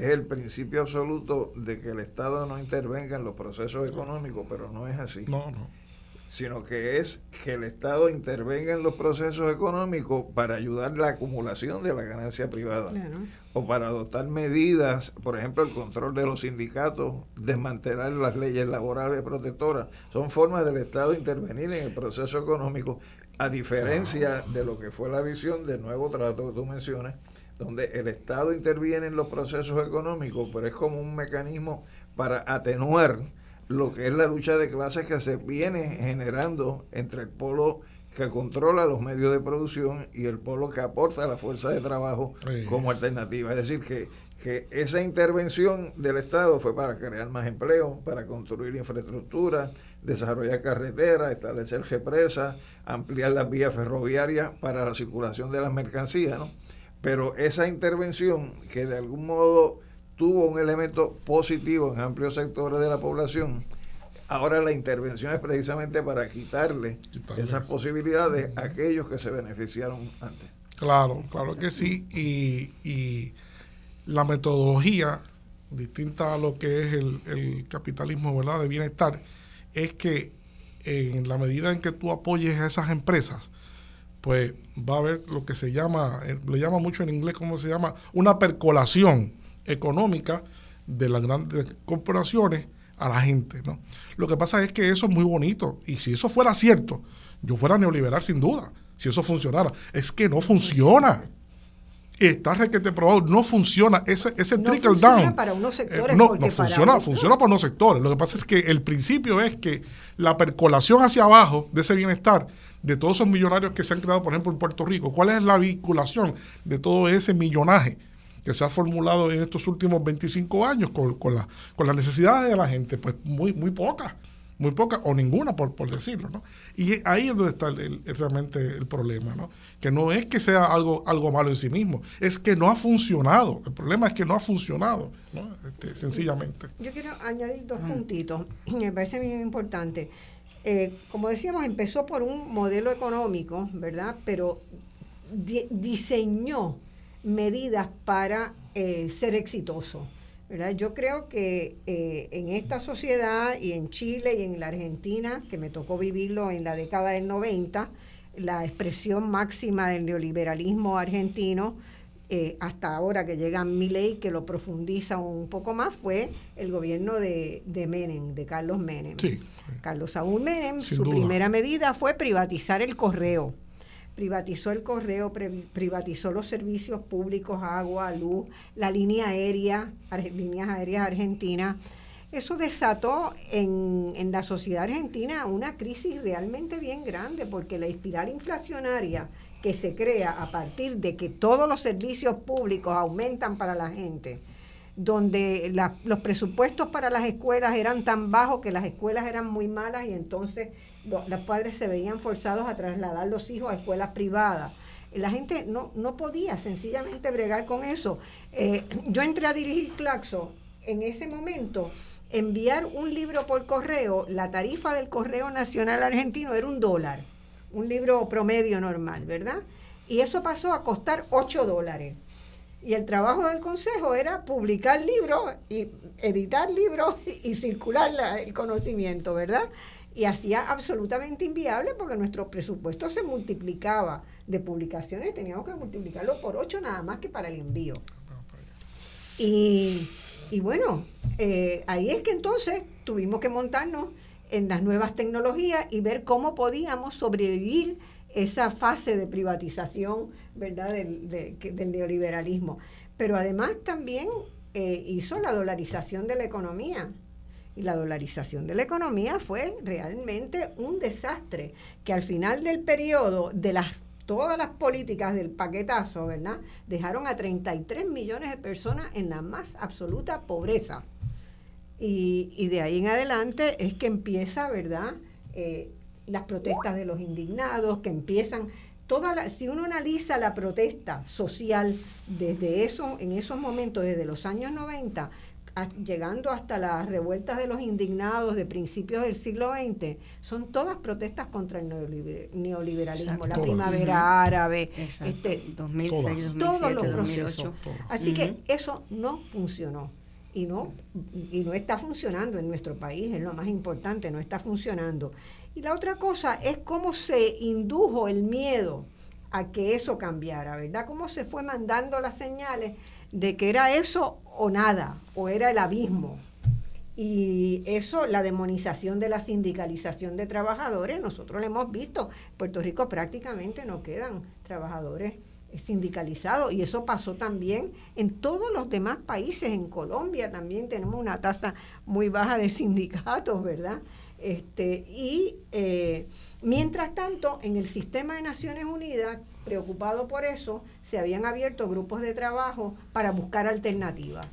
es el principio absoluto de que el Estado no intervenga en los procesos económicos, pero no es así. No, no. Sino que es que el Estado intervenga en los procesos económicos para ayudar la acumulación de la ganancia privada. O para adoptar medidas, por ejemplo, el control de los sindicatos, desmantelar las leyes laborales protectoras. Son formas del Estado intervenir en el proceso económico, a diferencia de lo que fue la visión del nuevo trato que tú mencionas, donde el Estado interviene en los procesos económicos, pero es como un mecanismo para atenuar lo que es la lucha de clases que se viene generando entre el polo que controla los medios de producción y el polo que aporta la fuerza de trabajo como alternativa. Es decir, que, que esa intervención del Estado fue para crear más empleo, para construir infraestructura, desarrollar carreteras, establecer represas, ampliar las vías ferroviarias para la circulación de las mercancías, ¿no? Pero esa intervención que de algún modo tuvo un elemento positivo en amplios sectores de la población, ahora la intervención es precisamente para quitarle esas posibilidades a aquellos que se beneficiaron antes. Claro, claro que sí. Y, y la metodología, distinta a lo que es el, el capitalismo ¿verdad? de bienestar, es que en la medida en que tú apoyes a esas empresas, pues va a haber lo que se llama, eh, lo llama mucho en inglés, ¿cómo se llama? Una percolación económica de las grandes corporaciones a la gente, ¿no? Lo que pasa es que eso es muy bonito y si eso fuera cierto, yo fuera neoliberal sin duda, si eso funcionara, es que no funciona. Está requete probado, no funciona ese, ese no trickle down. para unos eh, sectores. no, no funciona, funciona para unos sectores. Lo que pasa es que el principio es que la percolación hacia abajo de ese bienestar de todos esos millonarios que se han creado, por ejemplo, en Puerto Rico, ¿cuál es la vinculación de todo ese millonaje que se ha formulado en estos últimos 25 años con, con, la, con las necesidades de la gente? Pues muy, muy pocas. muy pocas o ninguna, por, por decirlo. ¿no? Y ahí es donde está realmente el problema, ¿no? que no es que sea algo, algo malo en sí mismo, es que no ha funcionado. El problema es que no ha funcionado, ¿no? Este, sencillamente. Yo quiero añadir dos puntitos, me parece muy importante. Eh, como decíamos, empezó por un modelo económico, ¿verdad? Pero diseñó medidas para eh, ser exitoso. ¿verdad? Yo creo que eh, en esta sociedad y en Chile y en la Argentina, que me tocó vivirlo en la década del 90, la expresión máxima del neoliberalismo argentino, eh, hasta ahora que llega mi ley, que lo profundiza un poco más, fue el gobierno de, de Menem, de Carlos Menem. Carlos Saúl Menem, su primera medida fue privatizar el correo privatizó el correo, privatizó los servicios públicos, agua, luz, la línea aérea, líneas aéreas argentinas. Eso desató en, en, la sociedad argentina una crisis realmente bien grande, porque la espiral inflacionaria que se crea a partir de que todos los servicios públicos aumentan para la gente, donde los presupuestos para las escuelas eran tan bajos que las escuelas eran muy malas y entonces los padres se veían forzados a trasladar los hijos a escuelas privadas. La gente no, no podía sencillamente bregar con eso. Eh, yo entré a dirigir Claxo en ese momento. Enviar un libro por correo, la tarifa del Correo Nacional Argentino era un dólar, un libro promedio normal, ¿verdad? Y eso pasó a costar 8 dólares. Y el trabajo del consejo era publicar libros y editar libros y circular el conocimiento, ¿verdad? y hacía absolutamente inviable porque nuestro presupuesto se multiplicaba de publicaciones, teníamos que multiplicarlo por ocho nada más que para el envío. Y, bueno, eh, ahí es que entonces tuvimos que montarnos en las nuevas tecnologías y ver cómo podíamos sobrevivir esa fase de privatización ¿verdad? Del, neoliberalismo. Pero además también eh, hizo la dolarización de la economía y la dolarización de la economía fue realmente un desastre, que al final del periodo de las todas las políticas del paquetazo, ¿verdad? Dejaron a 33 millones de personas en la más absoluta pobreza. Y, de ahí en adelante es que empieza, ¿verdad? Eh, las protestas de los indignados, que empiezan toda si uno analiza la protesta social desde eso, en esos momentos, desde los años 90, llegando hasta las revueltas de los indignados de principios del siglo XX, son todas protestas contra el neoliberalismo, la primavera árabe, este, 2006, todos los procesos. Así que eso no funcionó y no, y no está funcionando en nuestro país, es lo más importante, no está funcionando. Y la otra cosa es cómo se indujo el miedo a que eso cambiara, ¿verdad? Cómo se fue mandando las señales de que era eso o nada, o era el abismo. Y eso, la demonización de la sindicalización de trabajadores, nosotros lo hemos visto. En Puerto Rico prácticamente no quedan trabajadores sindicalizados y eso pasó también en todos los demás países. En Colombia también tenemos una tasa muy baja de sindicatos, ¿verdad? Este, y eh, mientras tanto, en el sistema de Naciones Unidas, preocupado por eso, se habían abierto grupos de trabajo para buscar alternativas.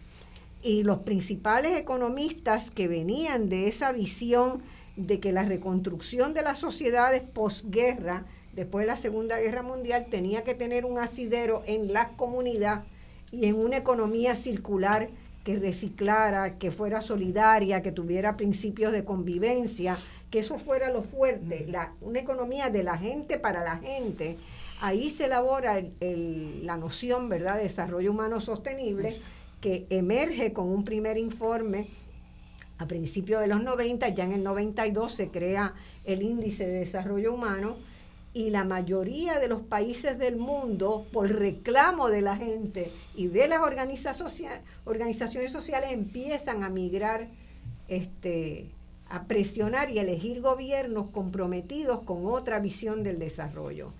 Y los principales economistas que venían de esa visión de que la reconstrucción de las sociedades posguerra, después de la Segunda Guerra Mundial, tenía que tener un asidero en la comunidad y en una economía circular que reciclara, que fuera solidaria, que tuviera principios de convivencia, que eso fuera lo fuerte, la, una economía de la gente para la gente. Ahí se elabora la noción ¿verdad? de desarrollo humano sostenible que emerge con un primer informe a principios de los 90, ya en el 92 se crea el índice de desarrollo humano y la mayoría de los países del mundo, por reclamo de la gente y de las organizaciones sociales, empiezan a migrar, este, a presionar y elegir gobiernos comprometidos con otra visión del desarrollo.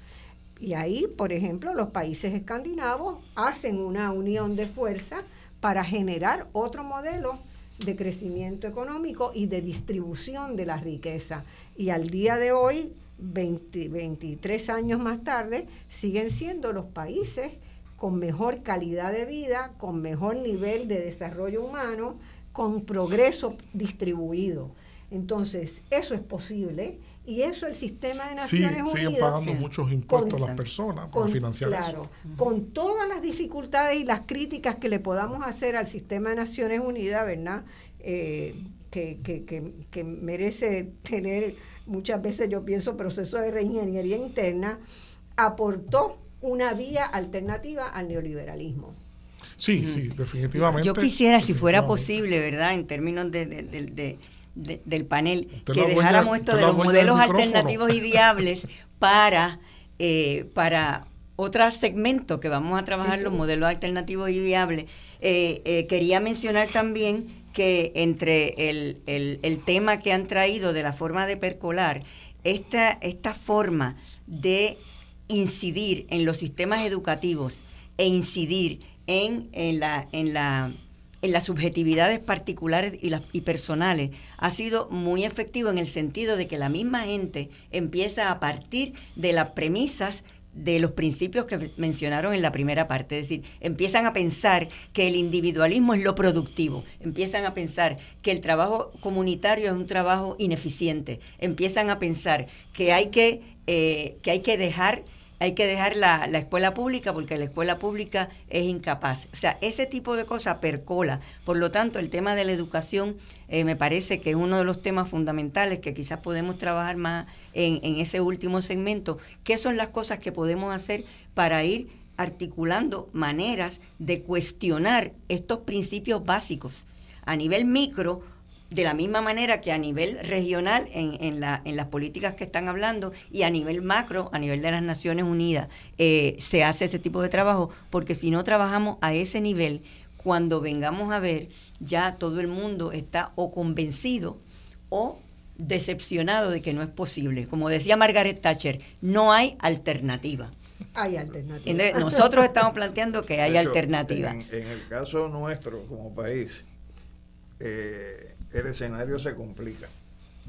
Y ahí, por ejemplo, los países escandinavos hacen una unión de fuerzas para generar otro modelo de crecimiento económico y de distribución de la riqueza. Y al día de hoy, 23 años más tarde, siguen siendo los países con mejor calidad de vida, con mejor nivel de desarrollo humano, con progreso distribuido. Entonces, eso es posible y eso el sistema de Naciones Unidas... Siguen pagando muchos impuestos las personas para financiar claro, Con todas las dificultades y las críticas que le podamos hacer al sistema de Naciones Unidas, ¿verdad? Eh, que, que, que, merece tener, muchas veces yo pienso, proceso de reingeniería interna, aportó una vía alternativa al neoliberalismo. Sí, sí, definitivamente. Yo quisiera, si fuera posible, ¿verdad? En términos de, del panel, que dejáramos esto de los modelos alternativos y viables para, eh, para otro segmento que vamos a trabajar, los modelos alternativos y viables. Eh, eh, quería mencionar también que entre el, el, tema que han traído de la forma de percolar, esta, esta forma de incidir en los sistemas educativos e incidir en, en, la, en, la, en las subjetividades particulares y, y personales ha sido muy efectivo en el sentido de que la misma gente empieza a partir de las premisas de los principios que mencionaron en la primera parte, es decir, empiezan a pensar que el individualismo es lo productivo, empiezan a pensar que el trabajo comunitario es un trabajo ineficiente, empiezan a pensar que hay que, eh, que, hay que dejar hay que dejar la, escuela pública porque la escuela pública es incapaz. O sea, ese tipo de cosas percola. Por lo tanto, el tema de la educación eh, me parece que es uno de los temas fundamentales que quizás podemos trabajar más en, en ese último segmento. ¿Qué son las cosas que podemos hacer para ir articulando maneras de cuestionar estos principios básicos? A nivel micro, de la misma manera que a nivel regional en, en, la, en, las políticas que están hablando y a nivel macro, a nivel de las Naciones Unidas, eh, se hace ese tipo de trabajo, porque si no trabajamos a ese nivel, cuando vengamos a ver, ya todo el mundo está o convencido o decepcionado de que no es posible. Como decía Margaret Thatcher, no hay alternativa. Hay alternativa. nosotros estamos planteando que hay alternativa. En, en, el caso nuestro como país, eh, el escenario se complica.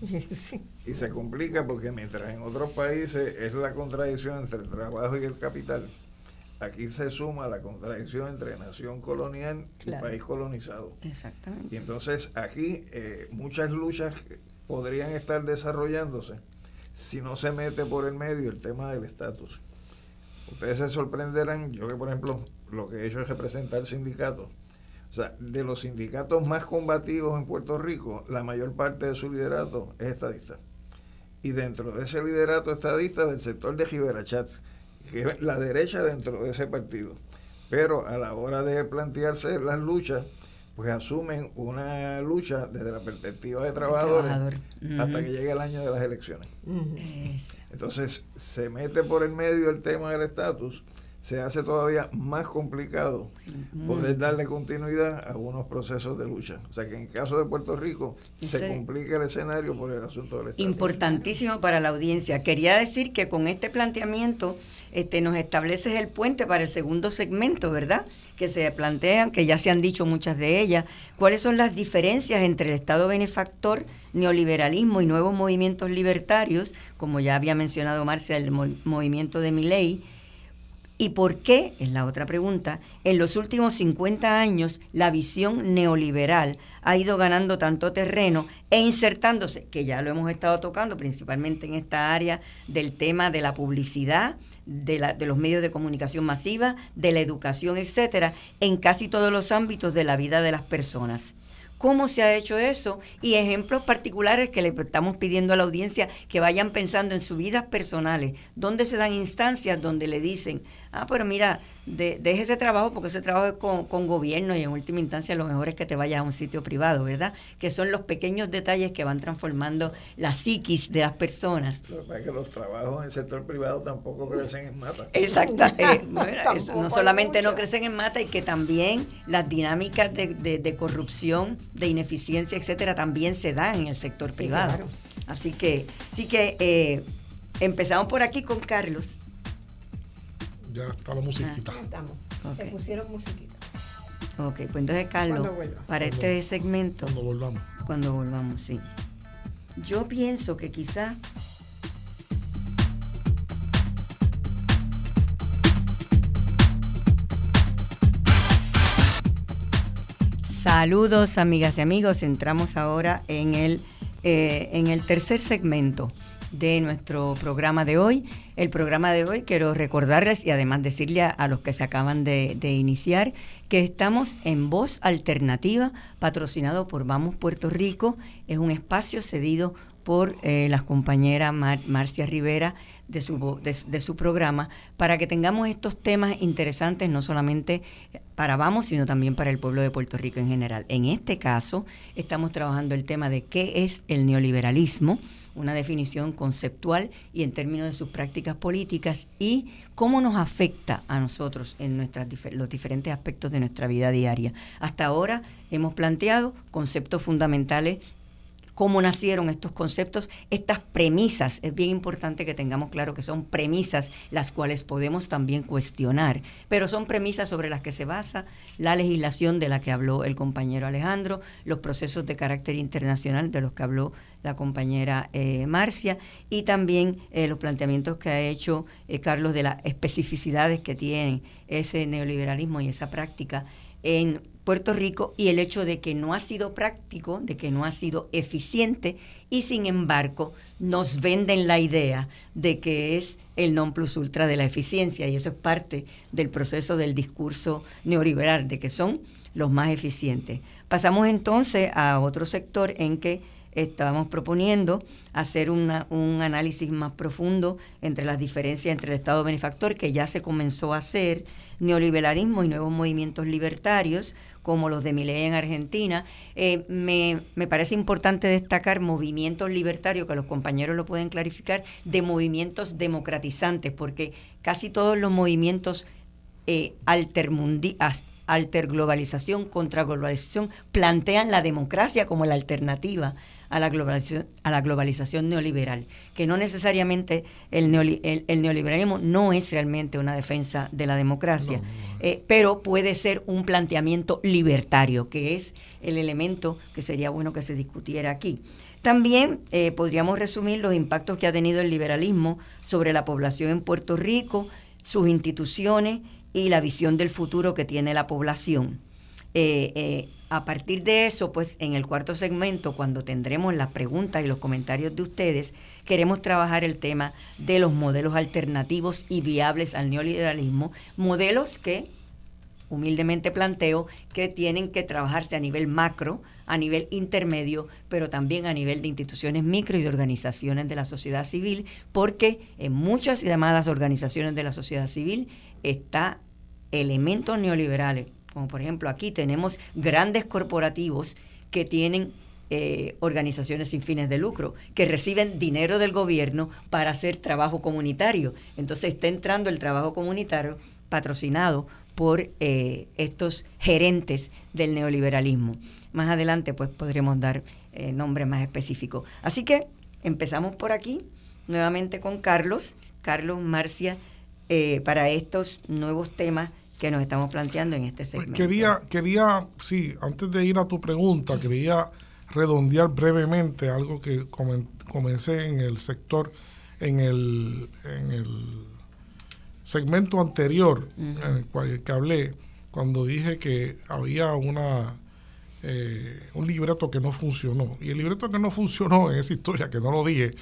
Y se complica porque mientras en otros países es la contradicción entre el trabajo y el capital, aquí se suma la contradicción entre nación colonial y país colonizado. Exactamente. Y entonces aquí eh, muchas luchas podrían estar desarrollándose si no se mete por el medio el tema del estatus. Ustedes se sorprenderán, yo que por ejemplo lo que he hecho es representar sindicatos o sea, de los sindicatos más combativos en Puerto Rico, la mayor parte de su liderato es estadista. Y dentro de ese liderato estadista del sector de Giberachats, que es la derecha dentro de ese partido. Pero a la hora de plantearse las luchas, pues asumen una lucha desde la perspectiva de trabajadores hasta que llegue el año de las elecciones. Entonces se mete por el medio el tema del estatus se hace todavía más complicado poder darle continuidad a algunos procesos de lucha. O sea que en el caso de Puerto Rico se complica el escenario por el asunto del Estado. Importantísimo para la audiencia. Quería decir que con este planteamiento este, nos estableces el puente para el segundo segmento, ¿verdad? Que se plantean, que ya se han dicho muchas de ellas, cuáles son las diferencias entre el Estado benefactor, neoliberalismo y nuevos movimientos libertarios, como ya había mencionado Marcia, el movimiento de Miley, ¿Y por qué, es la otra pregunta, en los últimos 50 años la visión neoliberal ha ido ganando tanto terreno e insertándose, que ya lo hemos estado tocando principalmente en esta área del tema de la publicidad, de, la, de los medios de comunicación masiva, de la educación, etcétera, en casi todos los ámbitos de la vida de las personas? cómo se ha hecho eso y ejemplos particulares que le estamos pidiendo a la audiencia que vayan pensando en sus vidas personales, donde se dan instancias donde le dicen, ah, pero mira, de, deje ese trabajo porque ese trabajo es con, gobierno y en última instancia lo mejor es que te vayas a un sitio privado, ¿verdad? Que son los pequeños detalles que van transformando la psiquis de las personas. Lo que que los trabajos en el sector privado tampoco crecen en mata. Exacto. Eh, no solamente no crecen en mata y que también las dinámicas de, corrupción, de ineficiencia, etcétera, también se dan en el sector privado. Así que, sí que eh, empezamos por aquí con Carlos ya está la musiquita. Ah, estamos. Okay. pusieron musiquita. Ok, pues entonces, Carlos, para este segmento. Cuando volvamos. Cuando volvamos, sí. Yo pienso que quizás Saludos amigas y amigos, entramos ahora en el eh, en el tercer segmento de nuestro programa de hoy. El programa de hoy quiero recordarles y además decirle a, los que se acaban de, iniciar que estamos en Voz Alternativa, patrocinado por Vamos Puerto Rico. Es un espacio cedido por eh, las compañeras Marcia Rivera de su, de, su programa para que tengamos estos temas interesantes no solamente para Vamos, sino también para el pueblo de Puerto Rico en general. En este caso, estamos trabajando el tema de qué es el neoliberalismo, una definición conceptual y en términos de sus prácticas políticas y cómo nos afecta a nosotros en nuestras, los diferentes aspectos de nuestra vida diaria. Hasta ahora hemos planteado conceptos fundamentales cómo nacieron estos conceptos, estas premisas. Es bien importante que tengamos claro que son premisas las cuales podemos también cuestionar, pero son premisas sobre las que se basa la legislación de la que habló el compañero Alejandro, los procesos de carácter internacional de los que habló la compañera eh, Marcia y también eh, los planteamientos que ha hecho eh, Carlos de las especificidades que tiene ese neoliberalismo y esa práctica en Puerto Rico y el hecho de que no ha sido práctico, de que no ha sido eficiente y sin embargo nos venden la idea de que es el non plus ultra de la eficiencia y eso es parte del proceso del discurso neoliberal, de que son los más eficientes. Pasamos entonces a otro sector en que estábamos proponiendo hacer un análisis más profundo entre las diferencias entre el Estado benefactor, que ya se comenzó a hacer, neoliberalismo y nuevos movimientos libertarios, como los de Milei en Argentina. Eh, me, me, parece importante destacar movimientos libertarios, que los compañeros lo pueden clarificar, de movimientos democratizantes, porque casi todos los movimientos eh, altermundi alterglobalización, contraglobalización, plantean la democracia como la alternativa a la globalización, a la globalización neoliberal, que no necesariamente el, el, neoliberalismo no es realmente una defensa de la democracia, eh, pero puede ser un planteamiento libertario, que es el elemento que sería bueno que se discutiera aquí. También eh, podríamos resumir los impactos que ha tenido el liberalismo sobre la población en Puerto Rico, sus instituciones y la visión del futuro que tiene la población. Eh, eh, a partir de eso, pues en el cuarto segmento, cuando tendremos las preguntas y los comentarios de ustedes, queremos trabajar el tema de los modelos alternativos y viables al neoliberalismo, modelos que humildemente planteo que tienen que trabajarse a nivel macro, a nivel intermedio, pero también a nivel de instituciones micro y de organizaciones de la sociedad civil, porque en muchas llamadas organizaciones de la sociedad civil está elementos neoliberales, como por ejemplo aquí tenemos grandes corporativos que tienen eh, organizaciones sin fines de lucro, que reciben dinero del gobierno para hacer trabajo comunitario. Entonces está entrando el trabajo comunitario patrocinado por eh, estos gerentes del neoliberalismo. Más adelante pues podremos dar eh, nombres más específicos. Así que empezamos por aquí, nuevamente con Carlos, Carlos Marcia, para estos nuevos temas que nos estamos planteando en este pues segmento. quería, quería, sí, antes de ir a tu pregunta, quería redondear brevemente algo que comencé en el sector, en el, en el segmento anterior en el cual que hablé, cuando dije que había una eh, un libreto que no funcionó. Y el libreto que no funcionó en esa historia, que no lo dije,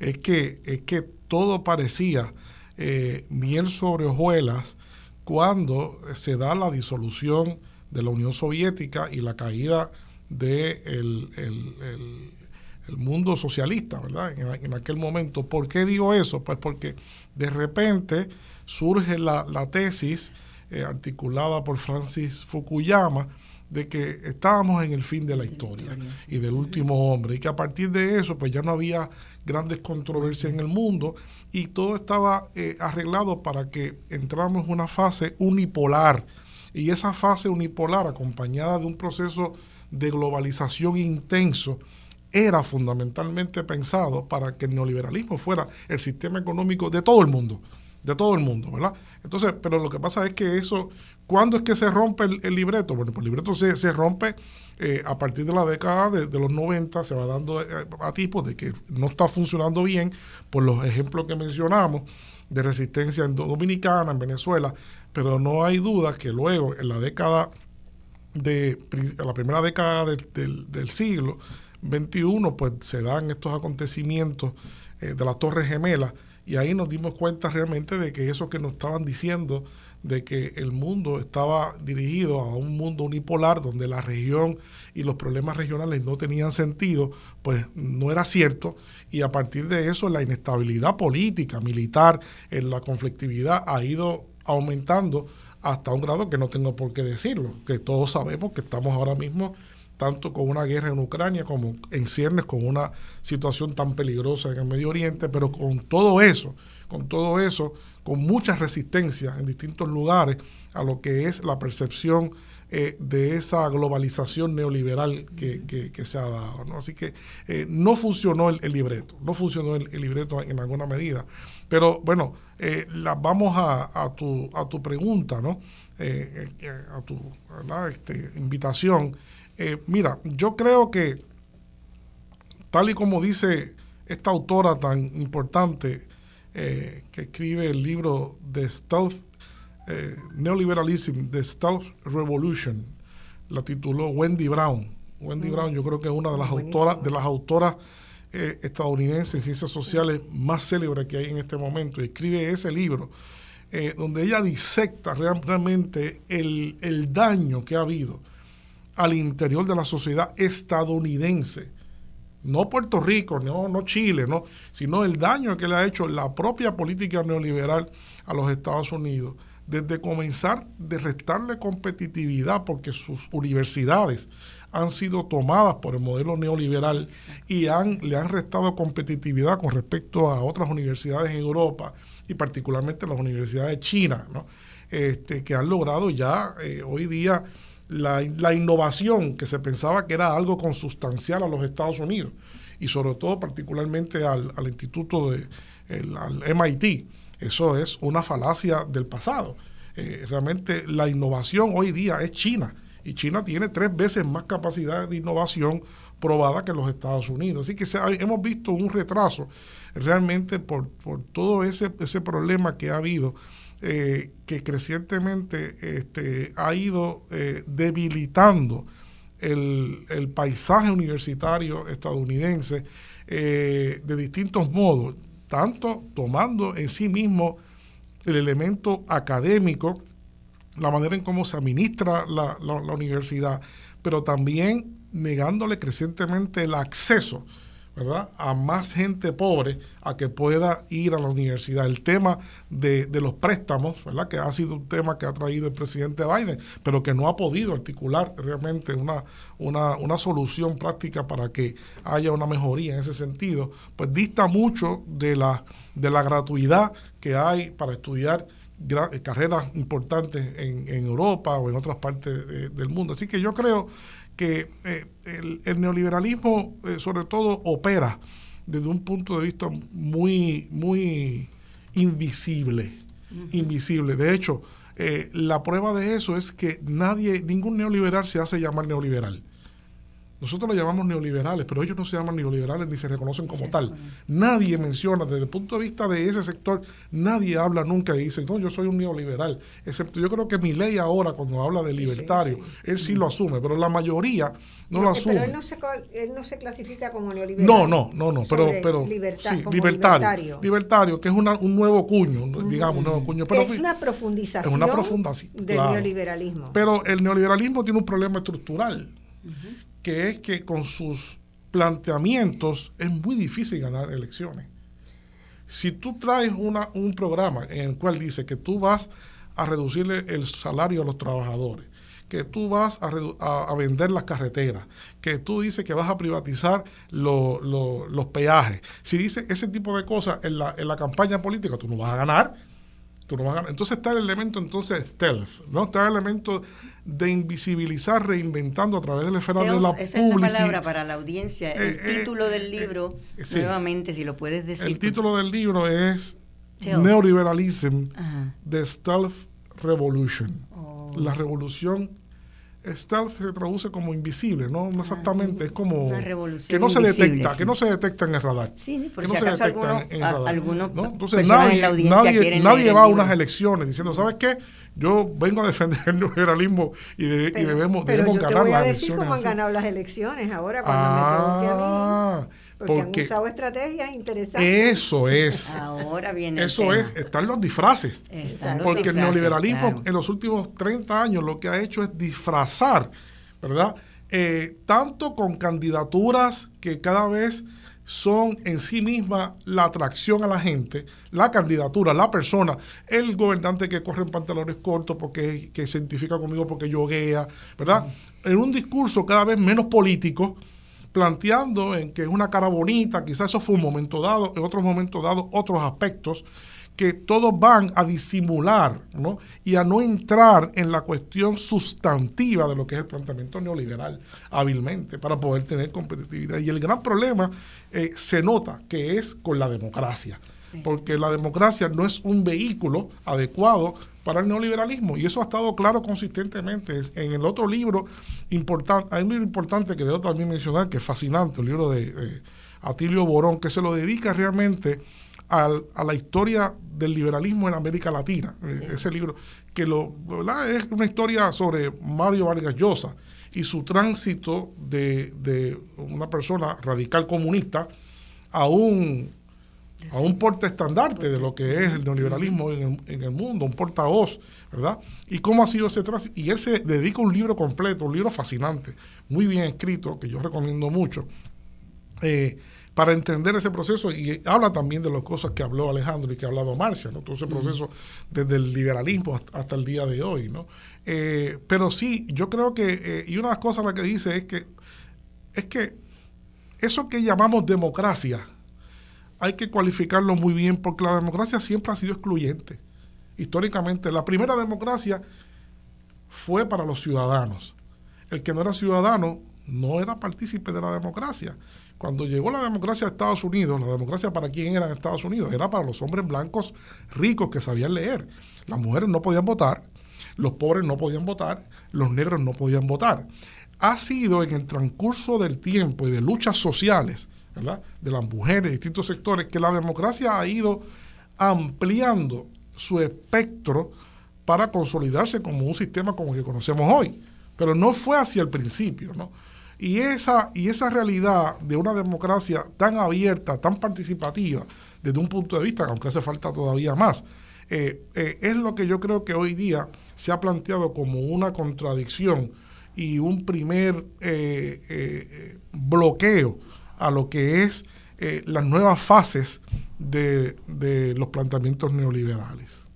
es que, es que todo parecía eh, miel sobre hojuelas cuando se da la disolución de la Unión Soviética y la caída del de el, mundo socialista, ¿verdad? En, aquel momento. ¿Por qué digo eso? Pues porque de repente surge la, tesis eh, articulada por Francis Fukuyama de que estábamos en el fin de la historia y del último hombre y que a partir de eso pues ya no había grandes controversias en el mundo y todo estaba eh, arreglado para que entramos en una fase unipolar. Y esa fase unipolar, acompañada de un proceso de globalización intenso, era fundamentalmente pensado para que el neoliberalismo fuera el sistema económico de todo el mundo, de todo el mundo, ¿verdad? Entonces, pero lo que pasa es que eso, ¿cuándo es que se rompe el, libreto? Bueno, pues el libreto se, se rompe eh, a partir de la década de, los 90 se va dando eh, a, tipos de que no está funcionando bien por los ejemplos que mencionamos de resistencia en Dominicana, en Venezuela, pero no hay duda que luego en la década de la primera década del, siglo 21, pues se dan estos acontecimientos eh, de las Torres Gemelas y ahí nos dimos cuenta realmente de que eso que nos estaban diciendo de que el mundo estaba dirigido a un mundo unipolar donde la región y los problemas regionales no tenían sentido, pues no era cierto. Y a partir de eso la inestabilidad política, militar, en la conflictividad ha ido aumentando hasta un grado que no tengo por qué decirlo, que todos sabemos que estamos ahora mismo tanto con una guerra en Ucrania como en ciernes con una situación tan peligrosa en el Medio Oriente, pero con todo eso, con todo eso, con mucha resistencia en distintos lugares a lo que es la percepción eh, de esa globalización neoliberal que, se ha dado. ¿no? Así que eh, no funcionó el, libreto, no funcionó el, libreto en alguna medida. Pero bueno, eh, la, vamos a, tu, a tu pregunta, ¿no? a tu este, invitación. mira, yo creo que, tal y como dice esta autora tan importante, eh, que escribe el libro The Stealth eh, Neoliberalism, The Stealth Revolution. La tituló Wendy Brown. Wendy mm. Brown yo creo que es una de las autoras, de las autoras eh, estadounidenses en ciencias sociales más célebres que hay en este momento. Y escribe ese libro donde ella disecta realmente el, el daño que ha habido al interior de la sociedad estadounidense no Puerto Rico, no, no Chile, no, sino el daño que le ha hecho la propia política neoliberal a los Estados Unidos, desde comenzar de restarle competitividad porque sus universidades han sido tomadas por el modelo neoliberal y le han restado competitividad con respecto a otras universidades en Europa y particularmente las universidades chinas, ¿no? este, que han logrado ya eh, hoy día la, innovación que se pensaba que era algo consustancial a los Estados Unidos y sobre todo particularmente al, instituto de al MIT. Eso es una falacia del pasado. Eh, realmente la innovación hoy día es China y China tiene tres veces más capacidad de innovación probada que los Estados Unidos. Así que hemos visto un retraso realmente por, por todo ese, ese problema que ha habido eh, que crecientemente este, ha ido eh, debilitando el, paisaje universitario estadounidense eh, de distintos modos, tanto tomando en sí mismo el elemento académico, la manera en cómo se administra la, la universidad, pero también negándole crecientemente el acceso ¿verdad? a más gente pobre a que pueda ir a la universidad. El tema de, los préstamos, ¿verdad? que ha sido un tema que ha traído el presidente Biden, pero que no ha podido articular realmente una, solución práctica para que haya una mejoría en ese sentido, pues dista mucho de la, de la gratuidad que hay para estudiar carreras importantes en, Europa o en otras partes del mundo. Así que yo creo que eh, el, neoliberalismo eh, sobre todo opera desde un punto de vista muy, muy invisible, invisible. De hecho, eh, la prueba de eso es que nadie, ningún neoliberal se hace llamar neoliberal. Nosotros lo llamamos neoliberales, pero ellos no se llaman neoliberales ni se reconocen como tal. Nadie menciona, desde el punto de vista de ese sector, nadie habla nunca y dice, no, yo soy un neoliberal. Excepto yo creo que mi ley ahora, cuando habla de libertario, él sí lo asume, pero la mayoría no, lo asume. Pero él no, se, él no se clasifica como neoliberal. No, no, no, no, pero, pero sí, libertario, libertario. que es un nuevo cuño, digamos, un nuevo cuño. Pero es una profundización, es una profundización del neoliberalismo. Pero el neoliberalismo tiene un problema estructural que es que con sus planteamientos es muy difícil ganar elecciones. Si tú traes una, un programa en el cual dice que tú vas a reducirle el salario a los trabajadores, que tú vas a, vender las carreteras, que tú dices que vas a privatizar los peajes, si dices ese tipo de cosas en la, en la campaña política, tú no vas a ganar Tú no vas a ganar. Entonces está el elemento entonces stealth, ¿no? Está el elemento de invisibilizar reinventando a través de la esfera de la esa es la palabra para la audiencia. El eh, eh, título del eh, libro, nuevamente, si lo puedes decir. El título del libro es Neoliberalism, The Stealth Revolution. Oh. La revolución stealth se traduce como invisible, no, no exactamente, es como que no se detecta, que no se detecta en el radar. Sí, por que no se detecta en, el radar. Algunos Entonces nadie, nadie, nadie va a unas elecciones diciendo, ¿sabes qué? Yo vengo a defender el liberalismo y, debemos, pero debemos yo ganar te voy a decir cómo han ganado las elecciones ahora cuando ah, me a mí. Ah, porque, han usado estrategias interesantes. Eso es. Ahora viene. Eso es, están los disfraces. porque el neoliberalismo en los últimos 30 años lo que ha hecho es disfrazar, ¿verdad? Eh, tanto con candidaturas que cada vez son en sí mismas la atracción a la gente, la candidatura, la persona, el gobernante que corre en pantalones cortos porque que se identifica conmigo porque yoguea, ¿verdad? En un discurso cada vez menos político, planteando en que es una cara bonita, quizás eso fue un momento dado, en otros momentos dados otros aspectos, que todos van a disimular ¿no? y a no entrar en la cuestión sustantiva de lo que es el planteamiento neoliberal hábilmente para poder tener competitividad. Y el gran problema eh, se nota que es con la democracia, porque la democracia no es un vehículo adecuado para el neoliberalismo y eso ha estado claro consistentemente. En el otro libro importante, hay un libro importante que debo también mencionar que es fascinante, el libro de Atilio Borón, que se lo dedica realmente a la historia del liberalismo en América Latina. Eh, ese libro, que lo, es una historia sobre Mario Vargas Llosa y su tránsito de, una persona radical comunista a un, a un portaestandarte de lo que es el neoliberalismo en el, mundo, un portavoz, ¿verdad? Y cómo ha sido ese tránsito. Y él se dedica un libro completo, un libro fascinante, muy bien escrito, que yo recomiendo mucho. Eh, para entender ese proceso y habla también de las cosas que habló Alejandro y que ha hablado Marcia, ¿no? todo ese proceso desde el liberalismo hasta, el día de hoy. ¿no? Eh, pero sí, yo creo que, eh, y una de las cosas la que dice es que, es que eso que llamamos democracia, hay que cualificarlo muy bien porque la democracia siempre ha sido excluyente. Históricamente, la primera democracia fue para los ciudadanos. El que no era ciudadano no era partícipe de la democracia. Cuando llegó la democracia a Estados Unidos, la democracia para quién era en Estados Unidos? Era para los hombres blancos ricos que sabían leer. Las mujeres no podían votar, los pobres no podían votar, los negros no podían votar. Ha sido en el transcurso del tiempo y de luchas sociales, de las mujeres de distintos sectores, que la democracia ha ido ampliando su espectro para consolidarse como un sistema como el que conocemos hoy. Pero no fue hacia el principio, ¿no? Y esa, y esa realidad de una democracia tan abierta, tan participativa, desde un punto de vista, aunque hace falta todavía más, eh, eh, es lo que yo creo que hoy día se ha planteado como una contradicción y un primer eh, bloqueo a lo que es las nuevas fases de, los planteamientos neoliberales.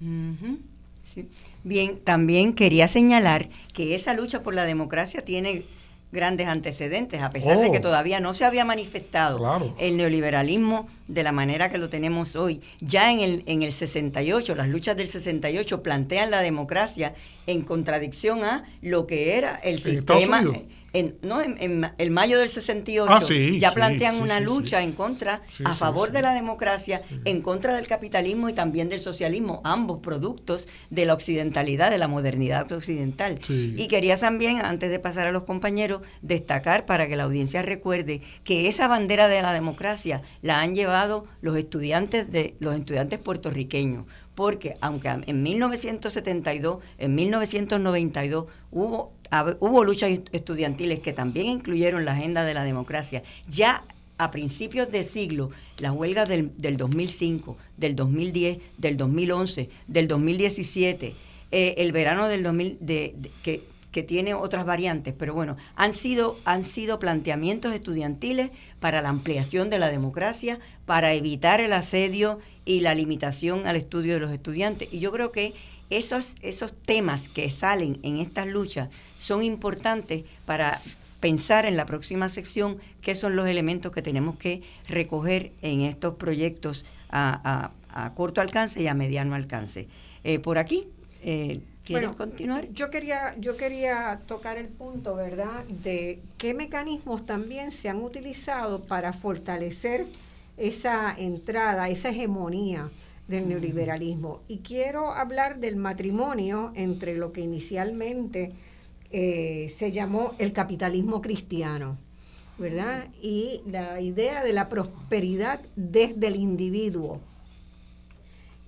Bien, también quería señalar que esa lucha por la democracia tiene grandes antecedentes, a pesar de que oh. todavía no se había manifestado el neoliberalismo de la manera que lo tenemos hoy. Ya en el, en el 68, las luchas del 68 plantean la democracia en contradicción a lo que era el sistema en, no, en, el mayo del 68 ah, ya plantean una lucha en contra, a favor de la democracia, en contra del capitalismo y también del socialismo, ambos productos de la occidentalidad, de la modernidad occidental. Y quería también, antes de pasar a los compañeros, destacar para que la audiencia recuerde que esa bandera de la democracia la han llevado los estudiantes de los estudiantes puertorriqueños porque aunque en 1972, en 1992 hubo, hubo luchas estudiantiles que también incluyeron la agenda de la democracia, ya a principios de siglo, las huelgas del, 2005, del 2010, del 2011, del 2017, eh, el verano del 2000, que, que tiene otras variantes, pero bueno, han sido, han sido planteamientos estudiantiles para la ampliación de la democracia, para evitar el asedio y la limitación al estudio de los estudiantes. Y yo creo que esos, esos temas que salen en estas luchas son importantes para pensar en la próxima sección qué son los elementos que tenemos que recoger en estos proyectos a, corto alcance y a mediano alcance. Eh, por aquí, eh, ¿quieres continuar? Yo quería, yo quería tocar el punto, ¿verdad?, de qué mecanismos también se han utilizado para fortalecer esa entrada, esa hegemonía del neoliberalismo. Y quiero hablar del matrimonio entre lo que inicialmente eh, se llamó el capitalismo cristiano, ¿verdad? Y la idea de la prosperidad desde el individuo.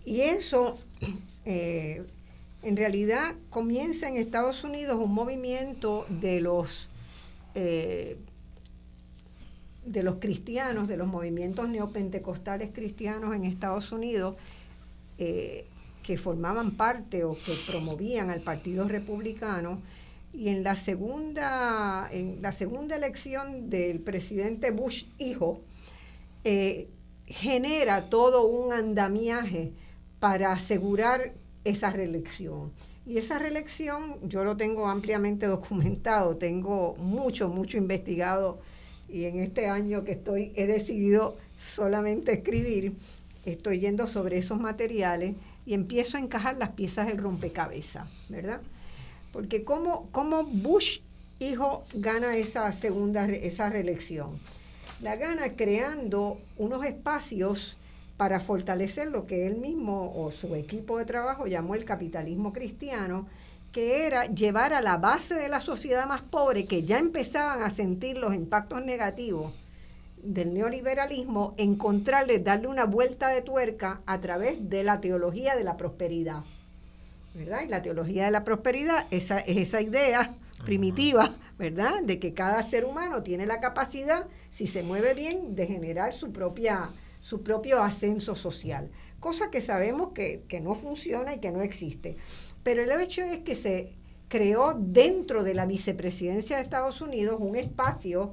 Y eso, eh, en realidad, comienza en Estados Unidos un movimiento de los eh, de los cristianos, de los movimientos neopentecostales cristianos en Estados Unidos, eh, que formaban parte o que promovían al Partido Republicano. Y en la segunda, en la segunda elección del presidente Bush hijo, eh, genera todo un andamiaje para asegurar esa reelección. Y esa reelección yo lo tengo ampliamente documentado, tengo mucho, mucho investigado y en este año que estoy he decidido solamente escribir, estoy yendo sobre esos materiales y empiezo a encajar las piezas del rompecabezas, ¿verdad? Porque cómo, cómo Bush hijo gana esa segunda esa reelección. La gana creando unos espacios para fortalecer lo que él mismo o su equipo de trabajo llamó el capitalismo cristiano, que era llevar a la base de la sociedad más pobre, que ya empezaban a sentir los impactos negativos del neoliberalismo, encontrarle, darle una vuelta de tuerca a través de la teología de la prosperidad. ¿verdad? Y la teología de la prosperidad esa, es esa idea primitiva, ¿verdad? De que cada ser humano tiene la capacidad, si se mueve bien, de generar su, propia, su propio ascenso social. Cosa que sabemos que, que no funciona y que no existe. Pero el hecho es que se creó dentro de la vicepresidencia de Estados Unidos un espacio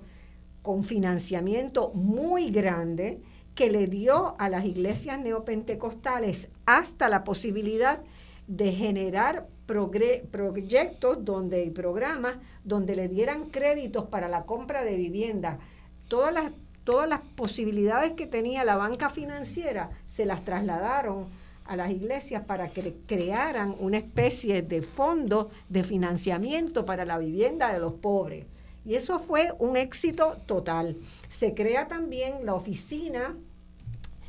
con financiamiento muy grande que le dio a las iglesias neopentecostales hasta la posibilidad de generar proyectos donde y programas donde le dieran créditos para la compra de vivienda. Todas las, todas las posibilidades que tenía la banca financiera se las trasladaron a las iglesias para que crearan una especie de fondo de financiamiento para la vivienda de los pobres. Y eso fue un éxito total. Se crea también la oficina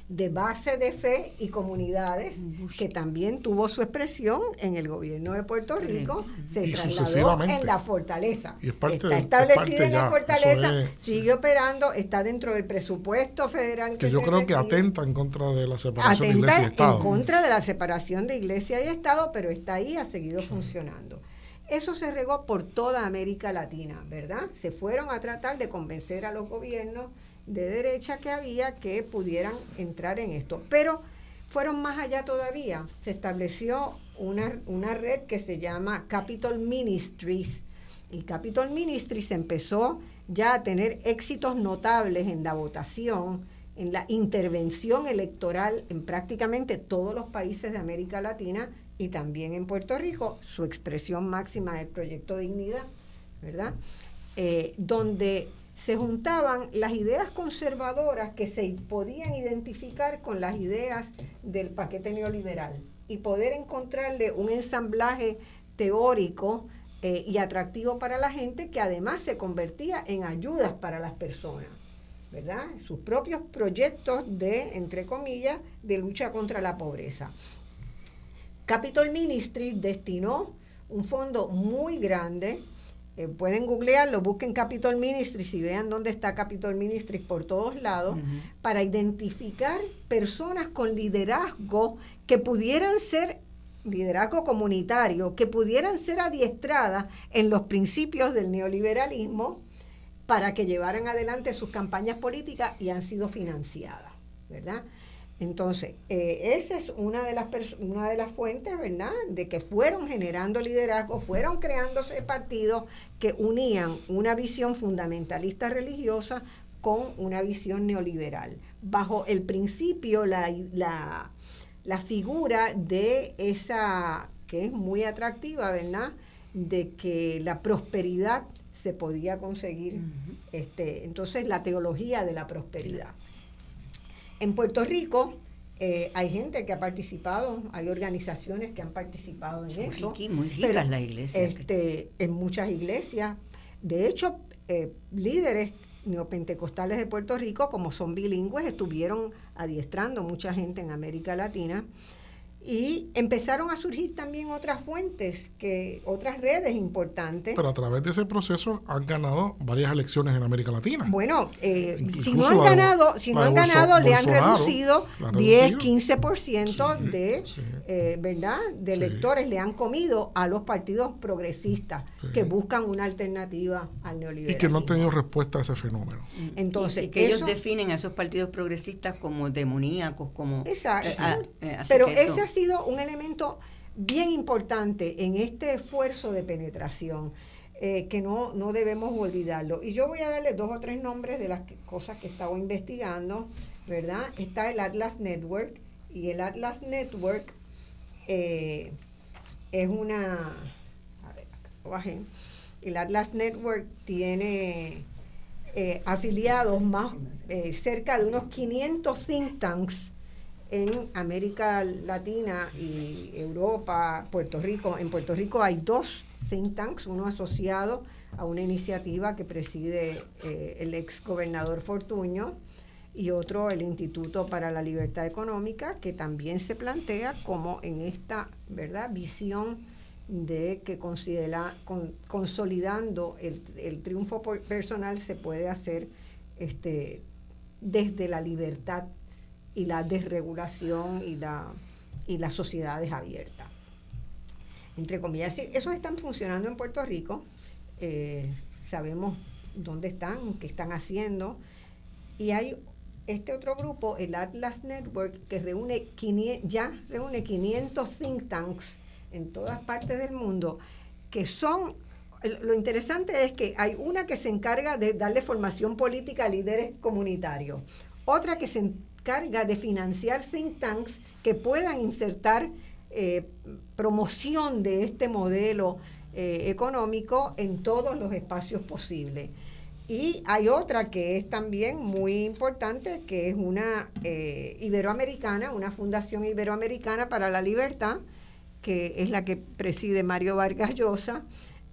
de base de fe y comunidades, que también tuvo su expresión en el gobierno de Puerto Rico, se trasladó en la fortaleza. está establecida en la fortaleza, sigue operando, está dentro del presupuesto federal. Que, yo creo que atenta en contra de la separación de iglesia y Estado. En contra de la separación de iglesia y Estado, pero está ahí, ha seguido funcionando. Eso se regó por toda América Latina, ¿verdad? Se fueron a tratar de convencer a los gobiernos de derecha que había que pudieran entrar en esto. Pero fueron más allá todavía. Se estableció una, una red que se llama Capital Ministries. Y Capital Ministries empezó ya a tener éxitos notables en la votación, en la intervención electoral en prácticamente todos los países de América Latina y también en Puerto Rico, su expresión máxima del proyecto Dignidad, ¿verdad? Eh, donde se juntaban las ideas conservadoras que se podían identificar con las ideas del paquete neoliberal y poder encontrarle un ensamblaje teórico eh, y atractivo para la gente que además se convertía en ayudas para las personas, ¿verdad? Sus propios proyectos de, entre comillas, de lucha contra la pobreza. Capitol Ministry destinó un fondo muy grande eh, pueden googlearlo, busquen Capitol Ministries y vean dónde está Capitol Ministries por todos lados, para identificar personas con liderazgo que pudieran ser liderazgo comunitario, que pudieran ser adiestradas en los principios del neoliberalismo para que llevaran adelante sus campañas políticas y han sido financiadas, ¿verdad? Entonces, eh, esa es una de, las una de las fuentes, ¿verdad?, de que fueron generando liderazgo, fueron creándose partidos que unían una visión fundamentalista religiosa con una visión neoliberal, bajo el principio, la, la, figura de esa, que es muy atractiva, ¿verdad?, de que la prosperidad se podía conseguir, este, entonces la teología de la prosperidad. En Puerto Rico eh, hay gente que ha participado, hay organizaciones que han participado en eso. muy ricas las iglesias. Este, en muchas iglesias. De hecho, eh, líderes neopentecostales de Puerto Rico, como son bilingües, estuvieron adiestrando mucha gente en América Latina. Y empezaron a surgir también otras fuentes, que otras redes importantes. Pero a través de ese proceso han ganado varias elecciones en América Latina. Bueno, eh, si no han ganado, si no han ganado, le han reducido 10, 15% de, eh, ¿verdad? de electores, le han comido a los partidos progresistas que buscan una alternativa al neoliberalismo. Y que no han tenido respuesta a ese fenómeno. Entonces, y, que ellos definen a esos partidos progresistas como demoníacos, como... Exacto. Eh, Pero sido un elemento bien importante en este esfuerzo de penetración. Eh, que no, no debemos olvidarlo. Y yo voy a darle dos o tres nombres de las cosas que estaba investigando, ¿verdad? Está el Atlas Network, y el Atlas Network eh, es una... A ver, bajé. El Atlas Network tiene eh, afiliados más cerca de unos 500 think tanks en América Latina y Europa, Puerto Rico. En Puerto Rico hay dos think tanks, uno asociado a una iniciativa que preside eh, el ex gobernador Fortuño y otro el Instituto para la Libertad Económica, que también se plantea como en esta verdad visión de que considera, consolidando el, el, triunfo personal se puede hacer este, desde la libertad y la desregulación y, la, y las sociedades abiertas. Entre comillas, esos están funcionando en Puerto Rico, eh, sabemos dónde están, qué están haciendo, y hay este otro grupo, el Atlas Network, que reúne ya reúne 500 think tanks en todas partes del mundo, que son, lo interesante es que hay una que se encarga de darle formación política a líderes comunitarios, otra que se de financiar think tanks que puedan insertar eh, promoción de este modelo eh, económico en todos los espacios posibles. Y hay otra que es también muy importante, que es una eh, iberoamericana, una fundación iberoamericana para la libertad, que es la que preside Mario Vargas Llosa,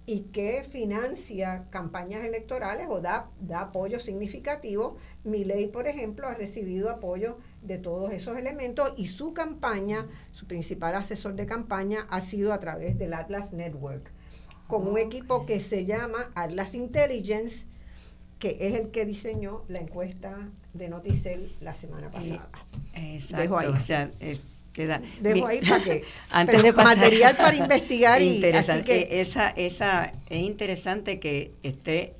y que financia campañas electorales o da, da apoyo significativo. Mi ley, por ejemplo, ha recibido apoyo de todos esos elementos y su campaña, su principal asesor de campaña, ha sido a través del Atlas Network, con un equipo que se llama Atlas Intelligence, que es el que diseñó la encuesta de Noticel la semana pasada. Exacto. O sea, Dejo ahí para que antes de material para investigar y interesante, que, esa esa es interesante que esté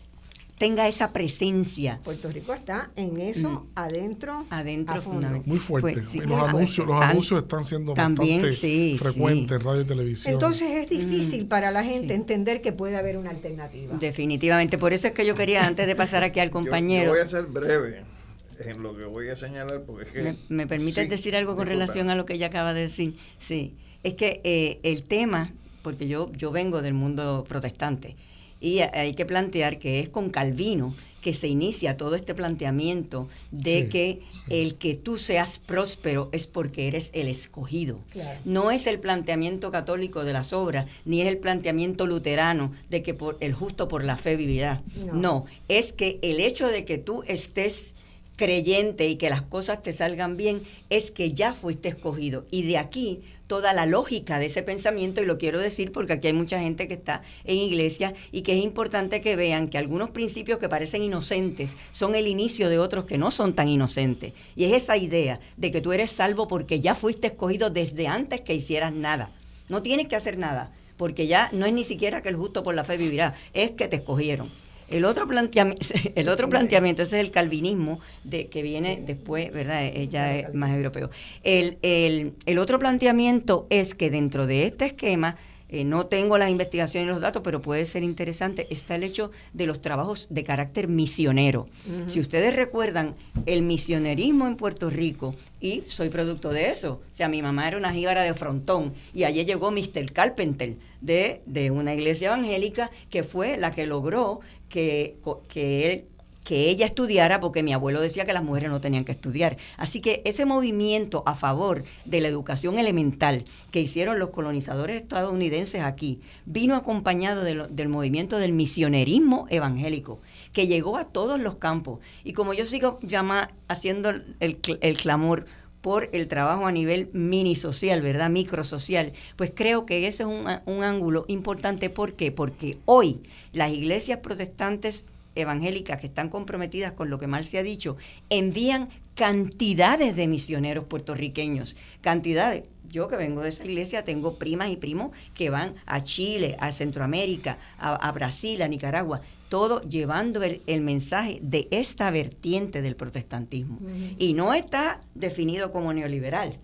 tenga esa presencia. Puerto Rico está en eso mm. adentro, adentro muy fuerte. los anuncios, los anuncios están siendo también, bastante frecuentes en radio y televisión. Entonces es difícil mm. para la gente entender que puede haber una alternativa. Definitivamente, por eso es que yo quería antes de pasar aquí al compañero. yo voy a ser breve en lo que voy a señalar, porque es que... ¿Me, permite decir algo con relación a lo que ella acaba de decir? Sí, es que eh, el tema, porque yo, yo vengo del mundo protestante, y hay que plantear que es con Calvino que se inicia todo este planteamiento de que el que tú seas próspero es porque eres el escogido. No es el planteamiento católico de las obras, ni es el planteamiento luterano de que por, el justo por la fe vivirá. no, es que el hecho de que tú estés creyente y que las cosas te salgan bien, es que ya fuiste escogido. Y de aquí toda la lógica de ese pensamiento, y lo quiero decir porque aquí hay mucha gente que está en iglesia y que es importante que vean que algunos principios que parecen inocentes son el inicio de otros que no son tan inocentes. Y es esa idea de que tú eres salvo porque ya fuiste escogido desde antes que hicieras nada. No tienes que hacer nada, porque ya no es ni siquiera que el justo por la fe vivirá, es que te escogieron. El otro planteamiento, el otro planteamiento, ese es el calvinismo de, que viene después, ¿verdad? Ella es más europeo. El, el, el otro planteamiento es que dentro de este esquema eh, no tengo las investigaciones y los datos, pero puede ser interesante, está el hecho de los trabajos de carácter misionero. Si ustedes recuerdan, el misionerismo en Puerto Rico, y soy producto de eso, o sea, mi mamá era una jíbara de frontón, y allí llegó Mr. Carpenter de, de una iglesia evangélica que fue la que logró que, que él que ella estudiara porque mi abuelo decía que las mujeres no tenían que estudiar. Así que ese movimiento a favor de la educación elemental que hicieron los colonizadores estadounidenses aquí vino acompañado del movimiento del misionerismo evangélico que llegó a todos los campos. Y como yo sigo llama, haciendo el, el clamor por el trabajo a nivel mini social, ¿verdad? Microsocial. Pues creo que ese es un, un ángulo importante. ¿Por qué? Porque hoy las iglesias protestantes evangélicas que están comprometidas con lo que mal se ha dicho, envían cantidades de misioneros puertorriqueños, cantidades. Yo que vengo de esa iglesia tengo primas y primos que van a Chile, a Centroamérica, a, Brasil, a Nicaragua, todo llevando el, mensaje de esta vertiente del protestantismo. Y no está definido como neoliberal,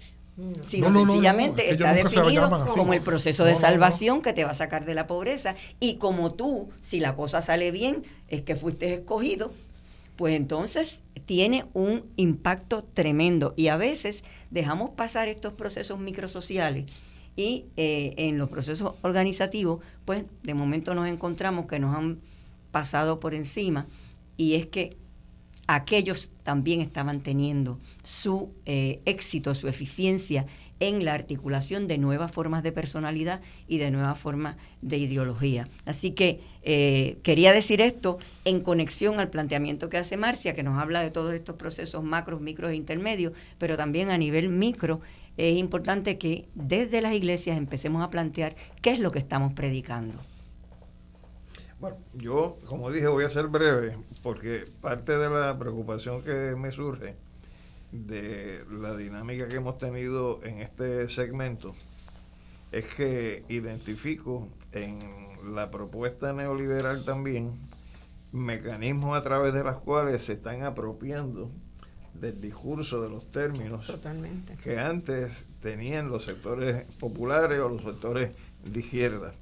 sino sencillamente está definido como el proceso de salvación que te va a sacar de la pobreza. Y como tú, si la cosa sale bien, es que fuiste escogido, pues entonces tiene un impacto tremendo. Y a veces dejamos pasar estos procesos microsociales y eh, en los procesos organizativos, pues de momento nos encontramos que nos han pasado por encima y es que aquellos también estaban teniendo su eh, éxito, su eficiencia en la articulación de nuevas formas de personalidad y de nuevas formas de ideología. Así que eh, quería decir esto en conexión al planteamiento que hace Marcia, que nos habla de todos estos procesos macros, micros e intermedios, pero también a nivel micro es importante que desde las iglesias empecemos a plantear qué es lo que estamos predicando. Bueno, yo, como dije, voy a ser breve, porque parte de la preocupación que me surge de la dinámica que hemos tenido en este segmento es que identifico en la propuesta neoliberal también mecanismos a través de los cuales se están apropiando del discurso de los términos que antes tenían los sectores populares o los sectores de izquierda.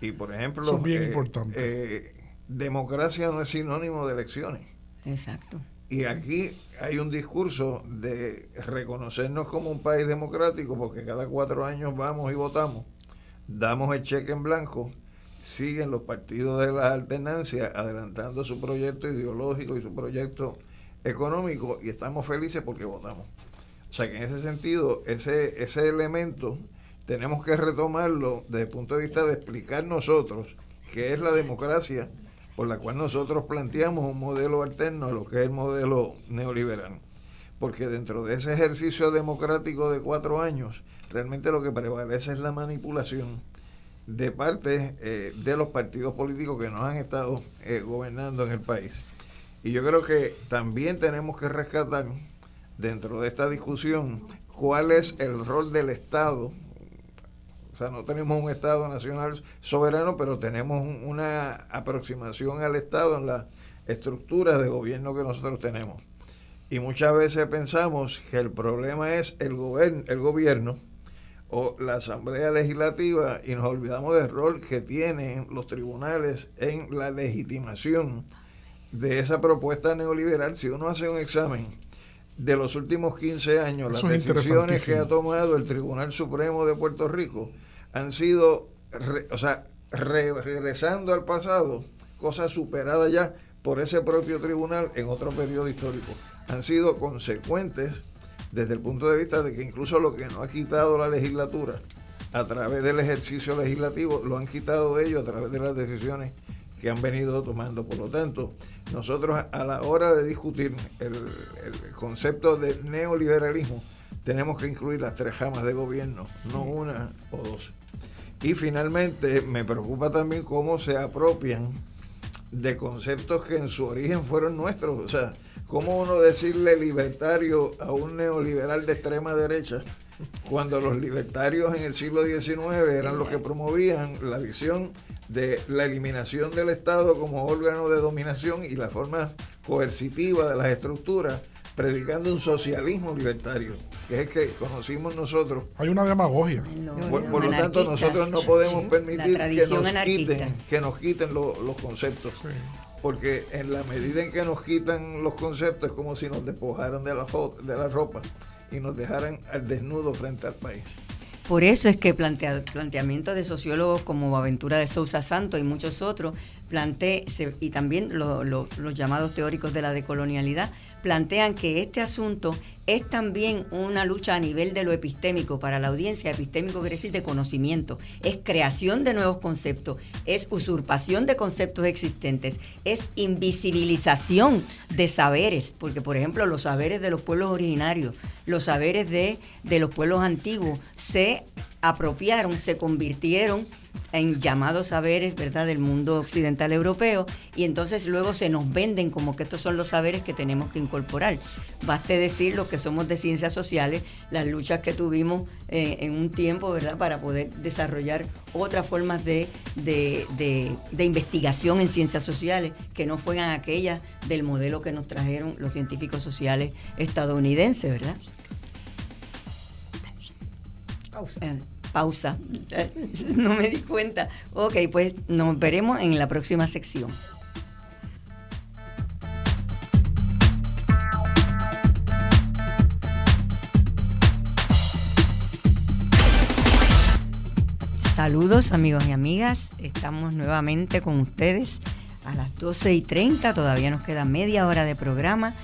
Y por ejemplo, Son bien eh, importantes. Eh, democracia no es sinónimo de elecciones. Exacto. Y aquí hay un discurso de reconocernos como un país democrático porque cada cuatro años vamos y votamos, damos el cheque en blanco, siguen los partidos de la alternancia adelantando su proyecto ideológico y su proyecto económico y estamos felices porque votamos. O sea que en ese sentido, ese, ese elemento tenemos que retomarlo desde el punto de vista de explicar nosotros qué es la democracia por la cual nosotros planteamos un modelo alterno a lo que es el modelo neoliberal. Porque dentro de ese ejercicio democrático de cuatro años, realmente lo que prevalece es la manipulación de parte eh, de los partidos políticos que nos han estado eh, gobernando en el país. Y yo creo que también tenemos que rescatar dentro de esta discusión cuál es el rol del Estado o sea, no tenemos un Estado nacional soberano, pero tenemos una aproximación al Estado en las estructuras de gobierno que nosotros tenemos. Y muchas veces pensamos que el problema es el, gobierno, el gobierno o la Asamblea Legislativa y nos olvidamos del rol que tienen los tribunales en la legitimación de esa propuesta neoliberal. Si uno hace un examen de los últimos 15 años, las decisiones que ha tomado el Tribunal Supremo de Puerto Rico, han sido, o sea, regresando al pasado, cosas superadas ya por ese propio tribunal en otro periodo histórico. Han sido consecuentes desde el punto de vista de que incluso lo que no ha quitado la legislatura a través del ejercicio legislativo, lo han quitado ellos a través de las decisiones que han venido tomando. Por lo tanto, nosotros a la hora de discutir el, el concepto de neoliberalismo, tenemos que incluir las tres jamas de gobierno, no una o dos. Y finalmente me preocupa también cómo se apropian de conceptos que en su origen fueron nuestros. O sea, cómo uno decirle libertario a un neoliberal de extrema derecha cuando los libertarios en el siglo XIX eran los que promovían la visión de la eliminación del Estado como órgano de dominación y la forma coercitiva de las estructuras predicando un socialismo libertario, que es el que conocimos nosotros. Hay una demagogia. por, lo tanto, nosotros no podemos permitir que nos, quiten, que nos quiten los conceptos. Porque en la medida en que nos quitan los conceptos es como si nos despojaran de la, de la ropa y nos dejaran al desnudo frente al país. Por eso es que plantea, planteamiento de sociólogos como Aventura de Sousa Santos y muchos otros, plante, y también los llamados teóricos de la decolonialidad, plantean que este asunto es también una lucha a nivel de lo epistémico para la audiencia. Epistémico quiere decir de conocimiento, es creación de nuevos conceptos, es usurpación de conceptos existentes, es invisibilización de saberes, porque por ejemplo los saberes de los pueblos originarios, los saberes de, de los pueblos antiguos se apropiaron, se convirtieron en llamados saberes, ¿verdad?, del mundo occidental europeo, y entonces luego se nos venden como que estos son los saberes que tenemos que incorporar. Baste decir lo que somos de ciencias sociales, las luchas que tuvimos eh, en un tiempo, ¿verdad?, para poder desarrollar otras formas de, de, investigación en ciencias sociales que no fueran aquellas del modelo que nos trajeron los científicos sociales estadounidenses, ¿verdad? Pausa. No me di cuenta. Ok, pues nos veremos en la próxima sección. Saludos amigos y amigas, estamos nuevamente con ustedes a las 12 y 30, todavía nos queda media hora de programa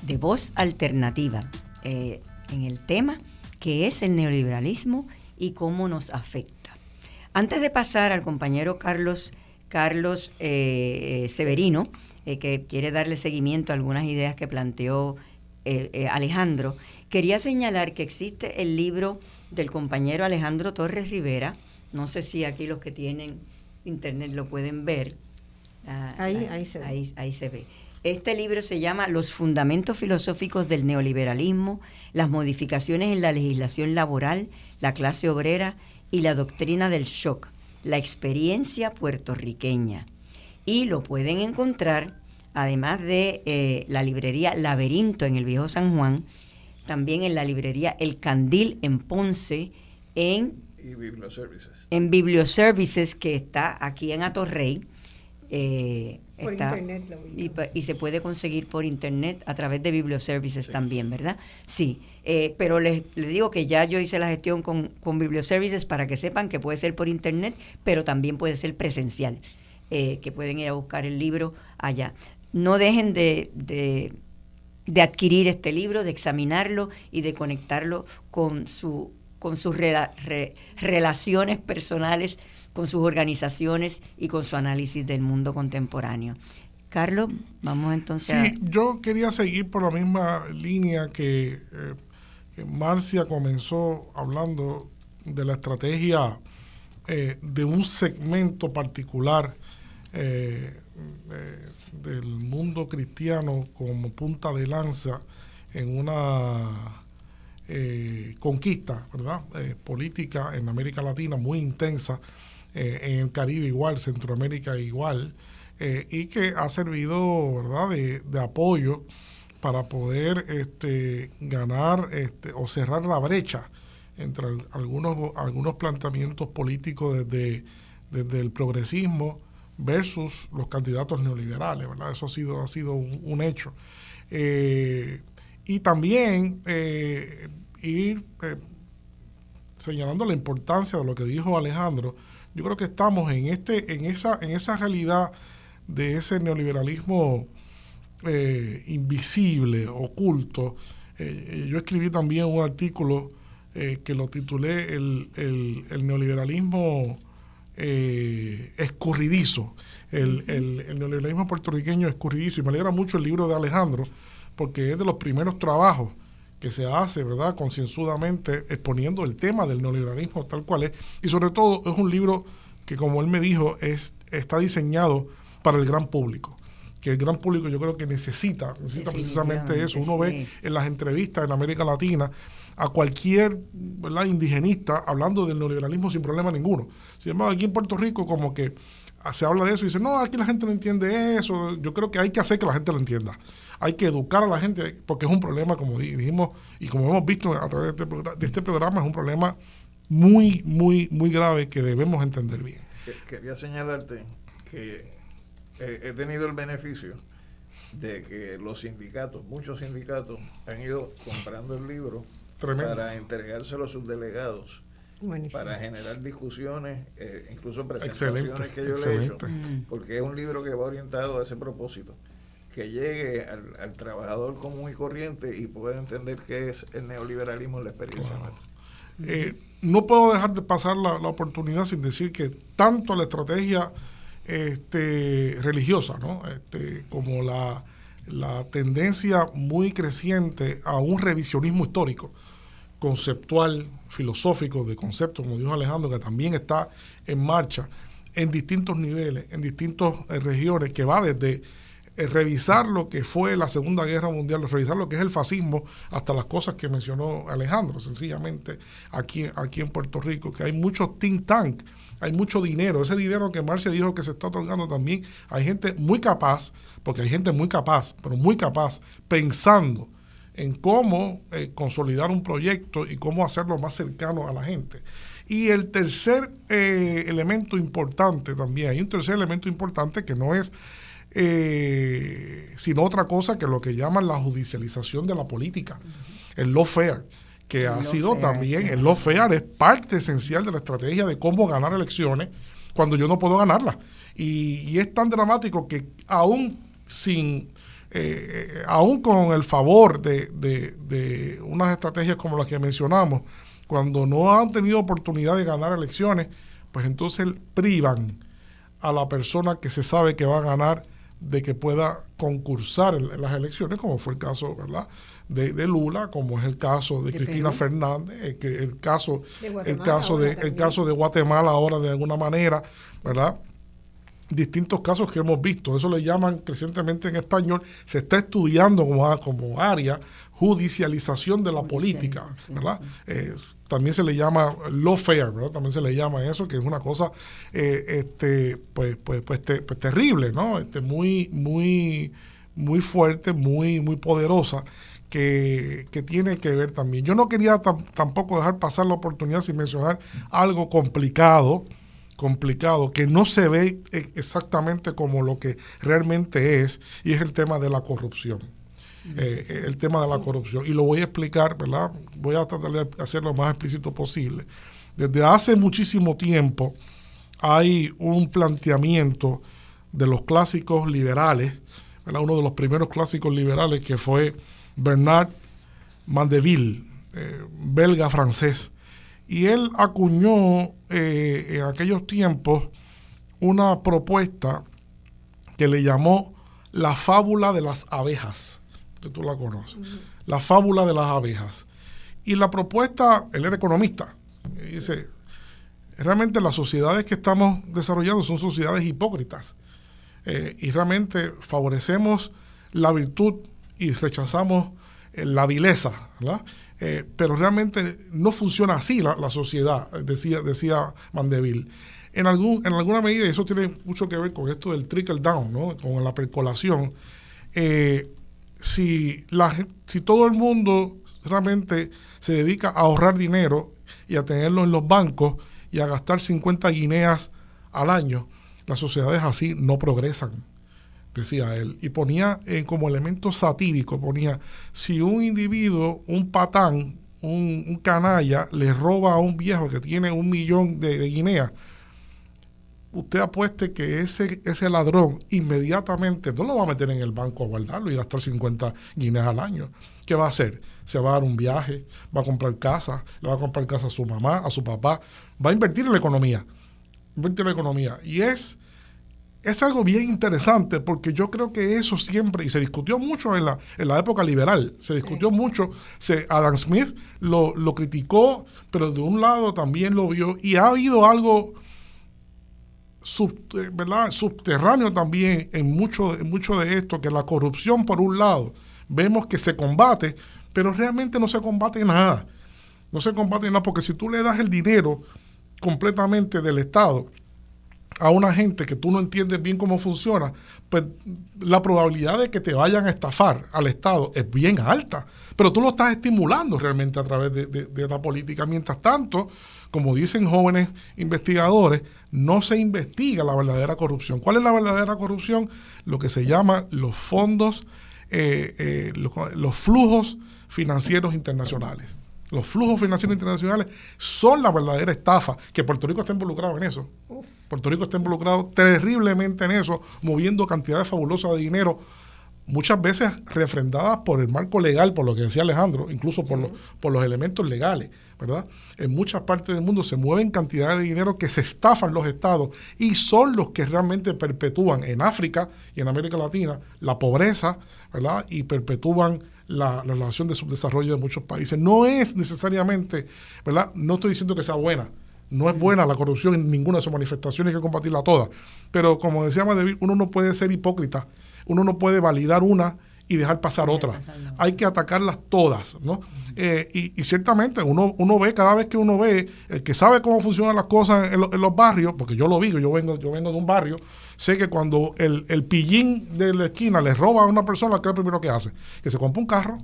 de voz alternativa eh, en el tema que es el neoliberalismo y cómo nos afecta. Antes de pasar al compañero Carlos, Carlos eh, eh, Severino, eh, que quiere darle seguimiento a algunas ideas que planteó Alejandro, quería señalar que existe el libro del compañero Alejandro Torres Rivera, no sé si aquí los que tienen internet lo pueden ver. Ah, ahí, ahí, se ve. ahí se ve. Este libro se llama Los fundamentos filosóficos del neoliberalismo, las modificaciones en la legislación laboral la clase obrera y la doctrina del shock, la experiencia puertorriqueña. Y lo pueden encontrar, además de eh, la librería Laberinto en el Viejo San Juan, también en la librería El Candil en Ponce, en, y Biblioservices. en Biblioservices, que está aquí en Atorrey. Eh, por internet y, se puede conseguir por internet a través de Biblioservices también, ¿verdad? Sí, eh, pero les, digo que ya yo hice la gestión con, con Biblioservices para que sepan que puede ser por internet, pero también puede ser presencial, eh, que pueden ir a buscar el libro allá. No dejen de, de, adquirir este libro, de examinarlo y de conectarlo con, su, con sus relaciones personales, con sus organizaciones y con su análisis del mundo contemporáneo. Carlos, vamos entonces sí, yo quería seguir por la misma línea que eh, Marcia comenzó hablando de la estrategia eh, de un segmento particular eh, del mundo cristiano como punta de lanza en una eh, conquista ¿verdad? política en América Latina muy intensa, en el Caribe igual, Centroamérica igual, y que ha servido ¿verdad? de apoyo para poder este, ganar este, o cerrar la brecha entre algunos, algunos planteamientos políticos desde, desde el progresismo versus los candidatos neoliberales, ¿verdad? Eso ha sido, ha sido un, hecho. Eh, y también eh, ir eh, señalando la importancia de lo que dijo Alejandro. Yo creo que estamos en, este, en, esa, en esa realidad de ese neoliberalismo eh, invisible, oculto. Eh, eh, yo escribí también un artículo que lo titulé El, el, neoliberalismo escurridizo, el, el, neoliberalismo puertorriqueño escurridizo. Y me alegra mucho el libro de Alejandro, porque es de los primeros trabajos que se hace, ¿verdad?, concienzudamente exponiendo el tema del neoliberalismo tal cual es. Y sobre todo es un libro que, como él me dijo, es, está diseñado para el gran público que el gran público yo creo que necesita, necesita precisamente eso. Uno ve en las entrevistas en América Latina a cualquier indigenista hablando del neoliberalismo sin problema ninguno. Sin embargo, aquí en Puerto Rico como que se habla de eso y dice, no, aquí la gente no entiende eso. Yo creo que hay que hacer que la gente lo entienda. Hay que educar a la gente porque es un problema, como dijimos y como hemos visto a través de este, de este programa, es un problema muy, muy, muy grave que debemos entender bien. Quería señalarte que he tenido el beneficio de que los sindicatos, muchos sindicatos, han ido comprando el libro para entregárselo a sus delegados. para generar discusiones, eh, incluso presentaciones que yo le he hecho, mm. porque es un libro que va orientado a ese propósito, que llegue al, trabajador común y corriente y pueda entender qué es el neoliberalismo en la experiencia eh, no puedo dejar de pasar la, oportunidad sin decir que tanto la estrategia este, religiosa ¿no? este, como la, la tendencia muy creciente a un revisionismo histórico, conceptual, filosófico, de conceptos, como dijo Alejandro, que también está en marcha en distintos niveles, en distintas eh, regiones, que va desde eh, revisar lo que fue la Segunda Guerra Mundial, revisar lo que es el fascismo, hasta las cosas que mencionó Alejandro, sencillamente aquí, aquí en Puerto Rico, que hay muchos think tank, hay mucho dinero, ese dinero que Marcia dijo que se está otorgando también, hay gente muy capaz, porque hay gente muy capaz, pero muy capaz, pensando en cómo eh, consolidar un proyecto y cómo hacerlo más cercano a la gente. Y el tercer eh, elemento importante también, hay un tercer elemento importante que no es eh, sino otra cosa que lo que llaman la judicialización de la política, el lawfare, que ha sido también, el lawfare es parte esencial de la estrategia de cómo ganar elecciones cuando yo no puedo ganarlas. Y, es tan dramático que aún sin, eh, aún con el favor de, de unas estrategias como las que mencionamos, cuando no han tenido oportunidad de ganar elecciones, pues entonces privan a la persona que se sabe que va a ganar de que pueda concursar en, las elecciones, como fue el caso ¿verdad? De, Lula, como es el caso de, Cristina Fernández, el, que, el caso, el caso de, el caso de Guatemala ahora de alguna manera, ¿verdad? distintos casos que hemos visto. Eso le llaman crecientemente en español, se está estudiando como, como área judicialización de la política, ¿verdad? Eh, también se le llama lawfare, ¿verdad? También se le llama eso, que es una cosa, eh, este, pues, pues, pues, pues, terrible, ¿no? Este, muy, muy, muy fuerte, muy, muy poderosa. Que, que, tiene que ver también. Yo no quería tampoco dejar pasar la oportunidad sin mencionar algo complicado, complicado, que no se ve e, exactamente como lo que realmente es, y es el tema de la corrupción. Eh, eh, el tema de la corrupción. Y lo voy a explicar, ¿verdad? Voy a tratar de hacerlo lo más explícito posible. Desde hace muchísimo tiempo hay un planteamiento de los clásicos liberales, uno de los primeros clásicos liberales que fue Bernard Mandeville, eh, belga francés. Y él acuñó en aquellos tiempos una propuesta que le llamó la fábula de las abejas que tú la conoces, la fábula de las abejas. Y la propuesta, él era economista, dice, realmente las sociedades que estamos desarrollando son sociedades hipócritas eh, y realmente favorecemos la virtud y rechazamos eh, la vileza, eh, pero realmente no funciona así la, sociedad, decía, decía Mandeville. En, algún, en alguna medida, y eso tiene mucho que ver con esto del trickle down, ¿no? con la percolación, si, la, si todo el mundo realmente se dedica a ahorrar dinero y a tenerlo en los bancos y a gastar 50 guineas al año, las sociedades así no progresan, decía él. Y ponía como elemento satírico, ponía, si un individuo, un patán, un, canalla, le roba a un viejo que tiene un millón de guineas, usted apueste que ese, ese ladrón inmediatamente no lo va a meter en el banco a guardarlo y gastar 50 guineas al año. ¿Qué va a hacer? Se va a dar un viaje, va a comprar casa, le va a comprar casa a su mamá, a su papá, va a invertir en la economía. Invertir en la economía. Y es, es algo bien interesante porque yo creo que eso siempre, y se discutió mucho en la, en la época liberal, se discutió mucho, se, Adam Smith lo, lo criticó, pero de un lado también lo vio, y ha habido algo subterráneo también en mucho, mucho de esto, que la corrupción por un lado vemos que se combate, pero realmente no se combate nada. No se combate nada porque si tú le das el dinero completamente del Estado a una gente que tú no entiendes bien cómo funciona, pues la probabilidad de que te vayan a estafar al Estado es bien alta. Pero tú lo estás estimulando realmente a través de, de la política. Mientras tanto, como dicen jóvenes investigadores, no se investiga la verdadera corrupción. ¿Cuál es la verdadera corrupción? Lo que se llama los fondos, eh, eh, los, flujos financieros internacionales. Los flujos financieros internacionales son la verdadera estafa, que Puerto Rico está involucrado en eso. Puerto Rico está involucrado terriblemente en eso, moviendo cantidades fabulosas de dinero muchas veces refrendadas por el marco legal, por lo que decía Alejandro, incluso por, por los elementos legales, ¿verdad? En muchas partes del mundo se mueven cantidades de dinero que se estafan los estados y son los que realmente perpetúan en África y en América Latina la pobreza, ¿verdad? Y perpetúan la, la relación de subdesarrollo de muchos países. No es necesariamente, ¿verdad? No estoy diciendo que sea buena, no es buena la corrupción en ninguna de sus manifestaciones, hay que combatirla todas. Pero como decía David, uno no puede ser hipócrita, uno no puede validar una y dejar pasar otra. Hay que atacarlas todas, ¿no? Eh, y, ciertamente uno, uno ve, cada vez que uno ve, el que sabe cómo funcionan las cosas en, los barrios, porque yo lo digo, yo vengo, yo vengo de un barrio, sé que cuando el, el pillín de la esquina le roba a una persona, ¿qué es lo primero que hace? Que se compra un carro,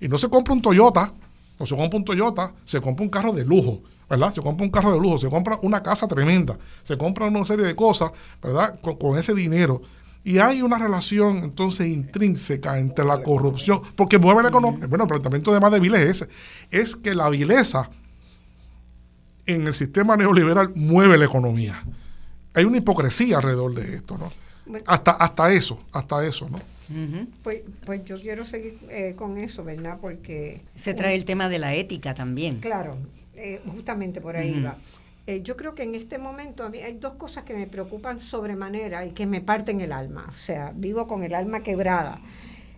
y no se compra un Toyota, no se compra un Toyota, se compra un carro de lujo ¿verdad? Se compra un carro de lujo, se compra una casa tremenda, se compra una serie de cosas, ¿verdad? Con, ese dinero. Y hay una relación entonces intrínseca entre la corrupción, porque mueve la economía. Bueno, el planteamiento de más de es ese, es que la vileza en el sistema neoliberal mueve la economía. Hay una hipocresía alrededor de esto, ¿no? hasta, hasta eso, hasta eso, ¿no? pues, pues yo quiero seguir eh, con eso, ¿verdad? Porque... Se trae el tema de la ética también. Claro, eh, justamente por ahí va. Eh, yo creo que en este momento a mí hay dos cosas que me preocupan sobremanera y que me parten el alma. O sea, vivo con el alma quebrada.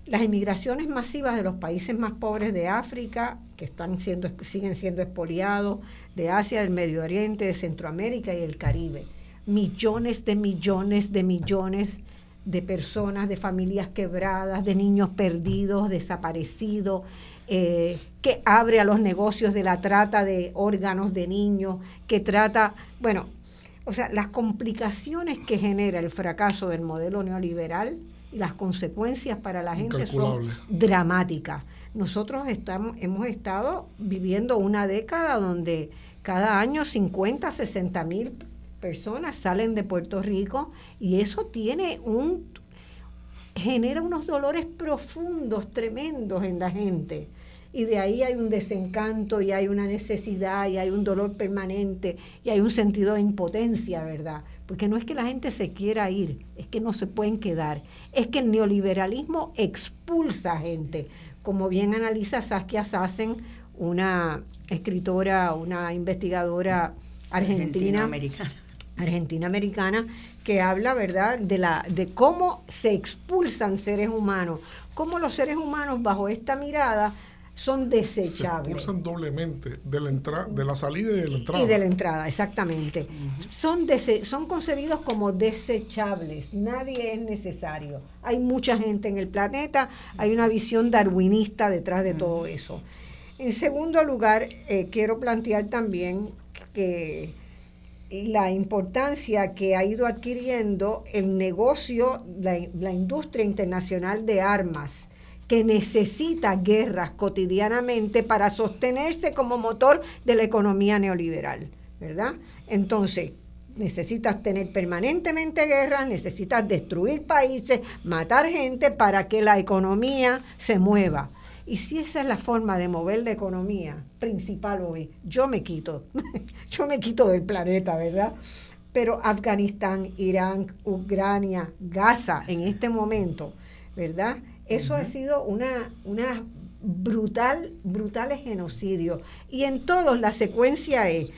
Las inmigraciones masivas de los países más pobres de África, que están siendo, siguen siendo expoliados, de Asia, del Medio Oriente, de Centroamérica y el Caribe. Millones de millones de millones de personas, de familias quebradas, de niños perdidos, desaparecidos, eh, que abre a los negocios de la trata de órganos de niños, que trata, bueno, o sea, las complicaciones que genera el fracaso del modelo neoliberal las consecuencias para la gente son dramáticas. Nosotros estamos, hemos estado viviendo una década donde cada año 50, 60 mil personas salen de Puerto Rico y eso tiene un genera unos dolores profundos, tremendos en la gente y de ahí hay un desencanto y hay una necesidad y hay un dolor permanente y hay un sentido de impotencia, ¿verdad? Porque no es que la gente se quiera ir, es que no se pueden quedar. Es que el neoliberalismo expulsa gente, como bien analiza Saskia Sassen, una escritora, una investigadora argentina, americana. Argentina americana que habla, ¿verdad?, de la de cómo se expulsan seres humanos, cómo los seres humanos bajo esta mirada son desechables. Se doblemente de la, entrada, de la salida y de la entrada. Y de la entrada, exactamente. son, son concebidos como desechables. Nadie es necesario. Hay mucha gente en el planeta, hay una visión darwinista detrás de todo eso. En segundo lugar, eh, quiero plantear también que la importancia que ha ido adquiriendo el negocio, la industria internacional de armas que necesita guerras cotidianamente para sostenerse como motor de la economía neoliberal, ¿verdad? Entonces, necesitas tener permanentemente guerras, necesitas destruir países, matar gente para que la economía se mueva. Y si esa es la forma de mover la economía principal hoy, yo me quito, yo me quito del planeta, ¿verdad? Pero Afganistán, Irán, Ucrania, Gaza en este momento, ¿verdad? Eso ha sido una, una brutal, brutales genocidios. Y en todos la secuencia es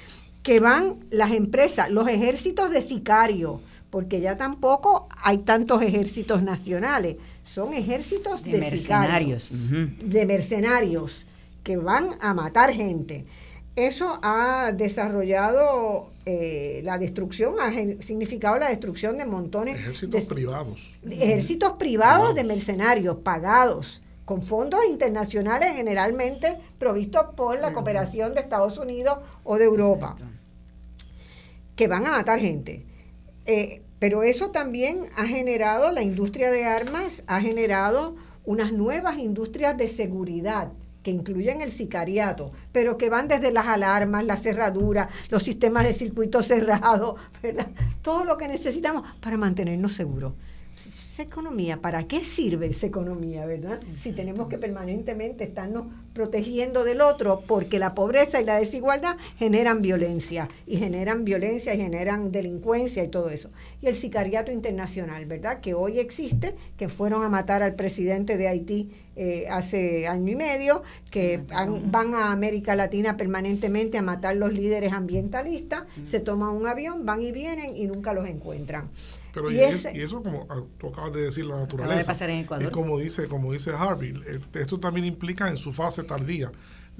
que van las empresas, los ejércitos de sicarios, porque ya tampoco hay tantos ejércitos nacionales, son ejércitos de, mercenarios, de mercenarios que van a matar gente. Eso ha desarrollado eh, la destrucción, ha significado la destrucción de montones ejércitos privados. ejércitos privados, de mercenarios pagados con fondos internacionales generalmente provistos por la cooperación de Estados Unidos o de Europa, que van a matar gente. Eh, pero eso también ha generado, la industria de armas ha generado unas nuevas industrias de seguridad que incluyen el sicariato, pero que van desde las alarmas, la cerradura, los sistemas de circuito cerrado, ¿verdad? Todo lo que necesitamos para mantenernos seguros. Esa economía, ¿para qué sirve esa economía, verdad? Si tenemos que permanentemente estarnos protegiendo del otro, porque la pobreza y la desigualdad generan violencia, y generan violencia y generan delincuencia y todo eso. Y el sicariato internacional, ¿verdad? Que hoy existe, que fueron a matar al presidente de Haití eh, hace año y medio, que van a América Latina permanentemente a matar los líderes ambientalistas, se toman un avión, van y vienen y nunca los encuentran. Pero y, eso, como ah, tú acabas de decir, la naturaleza. Y como dice, como dice Harvey, este, esto también implica en su fase tardía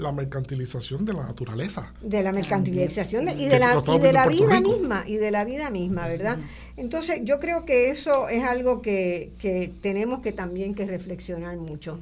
la mercantilización de la naturaleza. De la mercantilización y de la, y de la vida misma, y de la vida misma, ¿verdad? Entonces yo creo que eso es algo que, que tenemos que también que reflexionar mucho.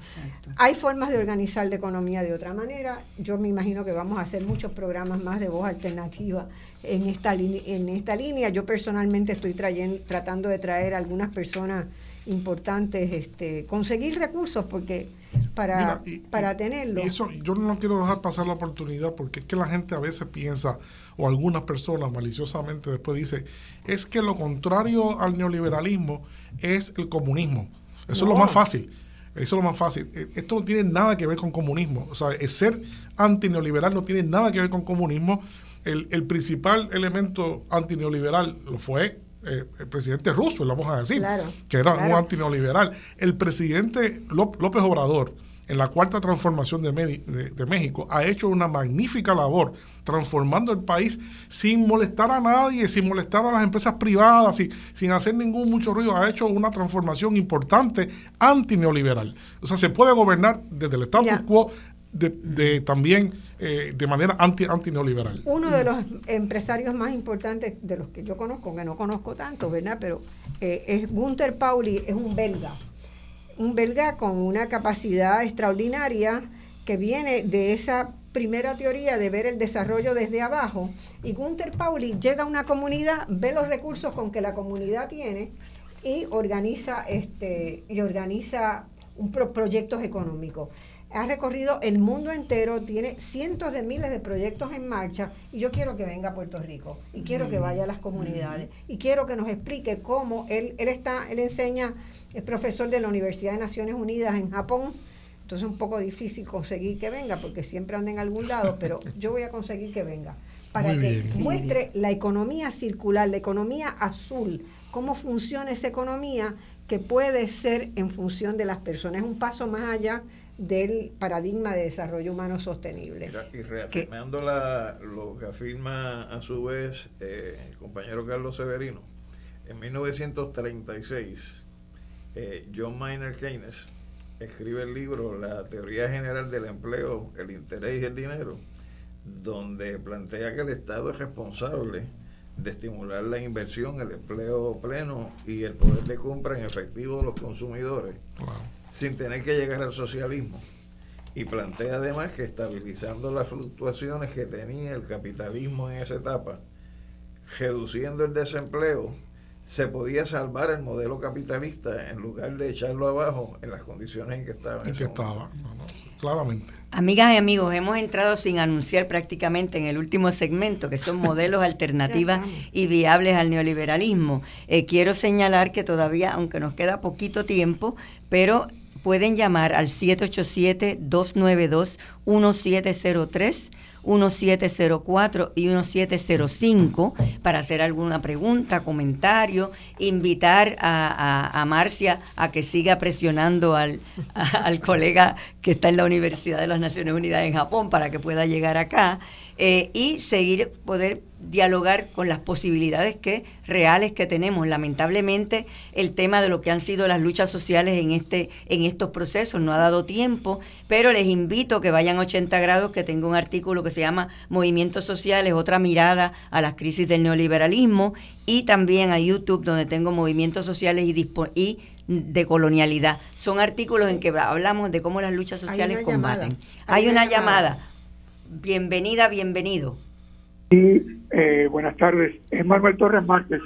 Hay formas de organizar la economía de otra manera. Yo me imagino que vamos a hacer muchos programas más de voz alternativa en esta, en esta línea. Yo personalmente estoy trayendo, tratando de traer a algunas personas importantes, este, conseguir recursos porque para, para tenerlo. Y eso yo no quiero dejar pasar la oportunidad porque es que la gente a veces piensa, o algunas personas maliciosamente después dice, es que lo contrario al neoliberalismo es el comunismo. Eso es lo más fácil. Eso es lo más fácil. E, esto no tiene nada que ver con comunismo. O sea, el ser antineoliberal no tiene nada que ver con comunismo el, principal elemento antineoliberal lo fue eh, el presidente Roosevelt, vamos a decir, que era un antineoliberal. El presidente López Obrador, en la cuarta transformación de, de, México, ha hecho una magnífica labor transformando el país sin molestar a nadie, sin molestar a las empresas privadas, sin, sin hacer ningún mucho ruido. Ha hecho una transformación importante antineoliberal. O sea, se puede gobernar desde el status quo de, también eh, de manera anti, anti neoliberal. Uno de los empresarios más importantes de los que yo conozco, que no conozco tanto, ¿verdad? Pero eh, es Gunther Pauli, es un belga. Un belga con una capacidad extraordinaria que viene de esa primera teoría de ver el desarrollo desde abajo. Y Gunther Pauli llega a una comunidad, ve los recursos con que la comunidad tiene y organiza, este, y organiza un proyectos económicos ha recorrido el mundo entero, tiene cientos de miles de proyectos en marcha y yo quiero que venga a Puerto Rico y quiero que vaya a las comunidades y quiero que nos explique cómo él, él está, él enseña, es profesor de la Universidad de Naciones Unidas en Japón, entonces es un poco difícil conseguir que venga porque siempre anda en algún lado, pero yo voy a conseguir que venga para que muestre la economía circular, la economía azul, cómo funciona esa economía que puede ser en función de las personas. Es un paso más allá del paradigma de desarrollo humano sostenible. Y reafirmando la, lo que afirma a su vez eh, el compañero Carlos Severino, en 1936 eh, John Maynard Keynes escribe el libro La teoría general del empleo, el interés y el dinero, donde plantea que el Estado es responsable de estimular la inversión, el empleo pleno y el poder de compra en efectivo de los consumidores sin tener que llegar al socialismo. Y plantea además que estabilizando las fluctuaciones que tenía el capitalismo en esa etapa, reduciendo el desempleo, se podía salvar el modelo capitalista en lugar de echarlo abajo en las condiciones en que estaba. En, que estaba, claramente. Amigas y amigos, hemos entrado sin anunciar prácticamente en el último segmento, que son modelos alternativas y viables al neoliberalismo. Eh, quiero señalar que todavía, aunque nos queda poquito tiempo, pero pueden llamar al 787-292-1703 1704 y 1705 para hacer alguna pregunta, comentario, invitar a, Marcia a que siga presionando al, al colega que está en la Universidad de las Naciones Unidas en Japón para que pueda llegar acá eh, y seguir poder dialogar con las posibilidades que reales que tenemos. Lamentablemente, el tema de lo que han sido las luchas sociales en este en estos procesos no ha dado tiempo, pero les invito a que vayan a 80 grados, que tengo un artículo que se llama Movimientos Sociales, otra mirada a las crisis del neoliberalismo, y también a YouTube, donde tengo movimientos sociales y, y de colonialidad. Son artículos en que hablamos de cómo las luchas sociales combaten. Hay, una, llamada. Bienvenida, bienvenido. Sí, eh, buenas tardes. Es Manuel Torres Márquez.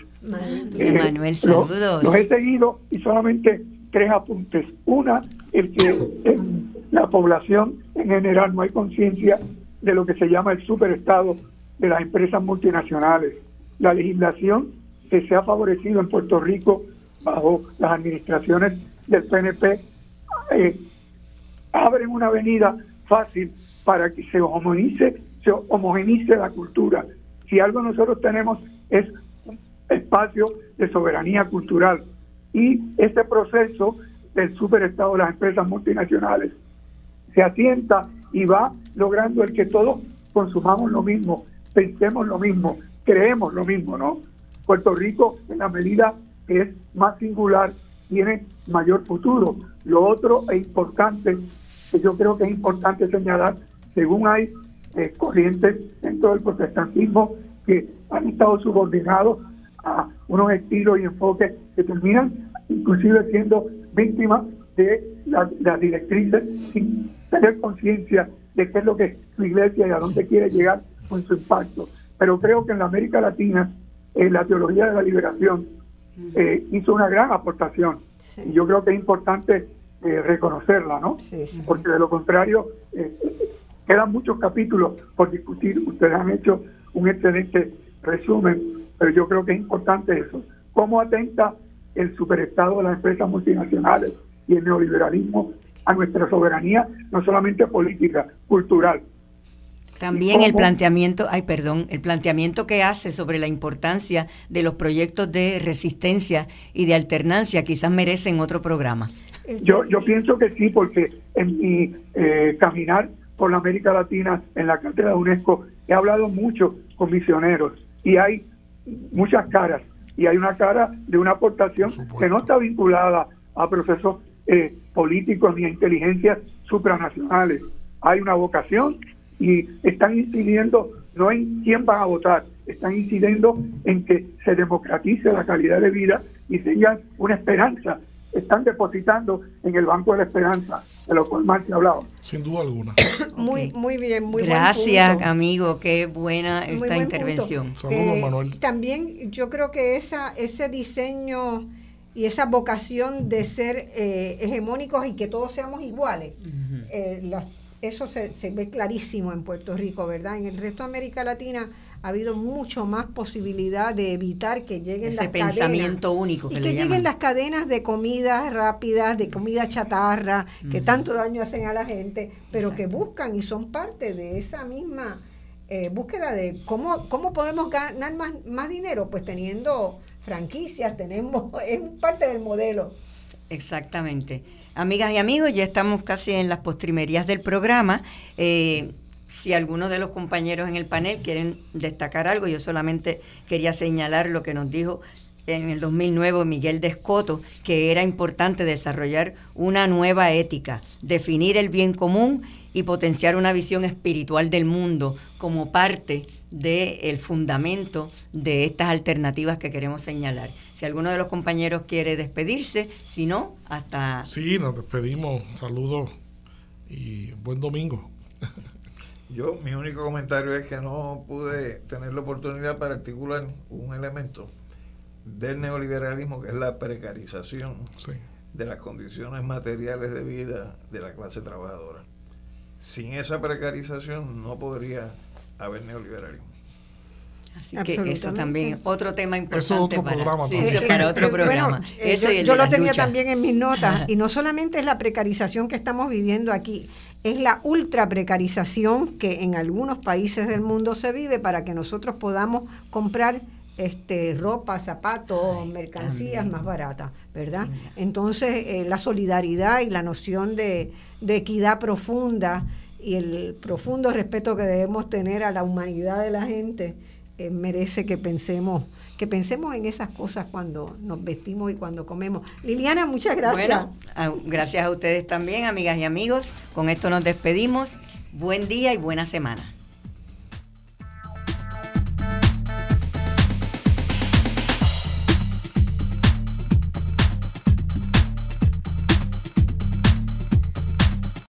Eh, Manuel, saludos. Los, he seguido y solamente tres apuntes. Una, el que en la población en general no hay conciencia de lo que se llama el superestado de las empresas multinacionales. La legislación que se ha favorecido en Puerto Rico bajo las administraciones del PNP, eh, abren una avenida fácil para que se homogenice, se homogenice la cultura. Si algo nosotros tenemos es un espacio de soberanía cultural y este proceso del superestado de las empresas multinacionales se asienta y va logrando el que todos consumamos lo mismo, pensemos lo mismo, creemos lo mismo, ¿no? Puerto Rico, en la medida que es más singular, tiene mayor futuro. Lo otro es importante, que yo creo que es importante señalar, según hay eh, corrientes dentro del protestantismo que han estado subordinados a unos estilos y enfoques que terminan inclusive siendo víctimas de las directrices sin tener conciencia de qué es lo que es su iglesia y a dónde quiere llegar con su impacto. Pero creo que en la América Latina eh, la teología de la liberación eh, hizo una gran aportación y yo creo que es importante eh, reconocerla, ¿no? Porque de lo contrario quedan muchos capítulos por discutir. Ustedes han hecho un excelente resumen, pero yo creo que es importante eso. ¿Cómo atenta el superestado de las empresas multinacionales y el neoliberalismo a nuestra soberanía, no solamente política, cultural. También el planteamiento, ay perdón, el planteamiento que hace sobre la importancia de los proyectos de resistencia y de alternancia quizás merecen otro programa. Yo, yo pienso que sí, porque en mi eh, caminar por la América Latina en la cátedra de UNESCO he hablado mucho con misioneros y hay muchas caras y hay una cara de una aportación que no está vinculada a procesos eh, políticos ni a inteligencias supranacionales. Hay una vocación y están incidiendo no en quién van a votar, están incidiendo en que se democratice la calidad de vida y tengan una esperanza. Están depositando en el Banco de la Esperanza, de lo cual más se ha hablado. Sin duda alguna. muy, muy bien, muy Gracias, amigo, qué buena esta intervención. Saludos, eh, Manuel. También yo creo que esa, ese diseño y esa vocación de ser eh, hegemónicos y que todos seamos iguales. Eh, eso se, se, ve clarísimo en Puerto Rico, ¿verdad? En el resto de América Latina ha habido mucho más posibilidad de evitar que lleguen Ese pensamiento único y que lleguen las cadenas de comidas rápidas, de comida chatarra, que tanto daño hacen a la gente, pero que buscan y son parte de esa misma eh, búsqueda de cómo, cómo podemos ganar más, más dinero, pues teniendo franquicias, tenemos, es parte del modelo. Exactamente. Amigas y amigos, ya estamos casi en las postrimerías del programa. Eh, si alguno de los compañeros en el panel quieren destacar algo, yo solamente quería señalar lo que nos dijo en el 2009 Miguel Descoto, que era importante desarrollar una nueva ética, definir el bien común y potenciar una visión espiritual del mundo como parte del fundamento de estas alternativas que queremos señalar. Si alguno de los compañeros quiere despedirse, si no, hasta... Sí, nos despedimos. Saludos y buen domingo. Yo, mi único comentario es que no pude tener la oportunidad para articular un elemento del neoliberalismo que es la precarización de las condiciones materiales de vida de la clase trabajadora sin esa precarización no podría haber neoliberalismo. Así que eso también, otro tema importante. otro para, programa. para otro programa. Eh, yo, lo tenía también en mis notas, y no solamente es la precarización que estamos viviendo aquí, es la ultra precarización que en algunos países del mundo se vive para que nosotros podamos comprar este, ropa, zapatos, mercancías más baratas, ¿verdad? Entonces, eh, la solidaridad y la noción de, equidad profunda y el profundo respeto que debemos tener a la humanidad de la gente eh, merece que pensemos que pensemos en esas cosas cuando nos vestimos y cuando comemos. Liliana, muchas gracias. Bueno, gracias a ustedes también, amigas y amigos. Con esto nos despedimos. Buen día y buena semana.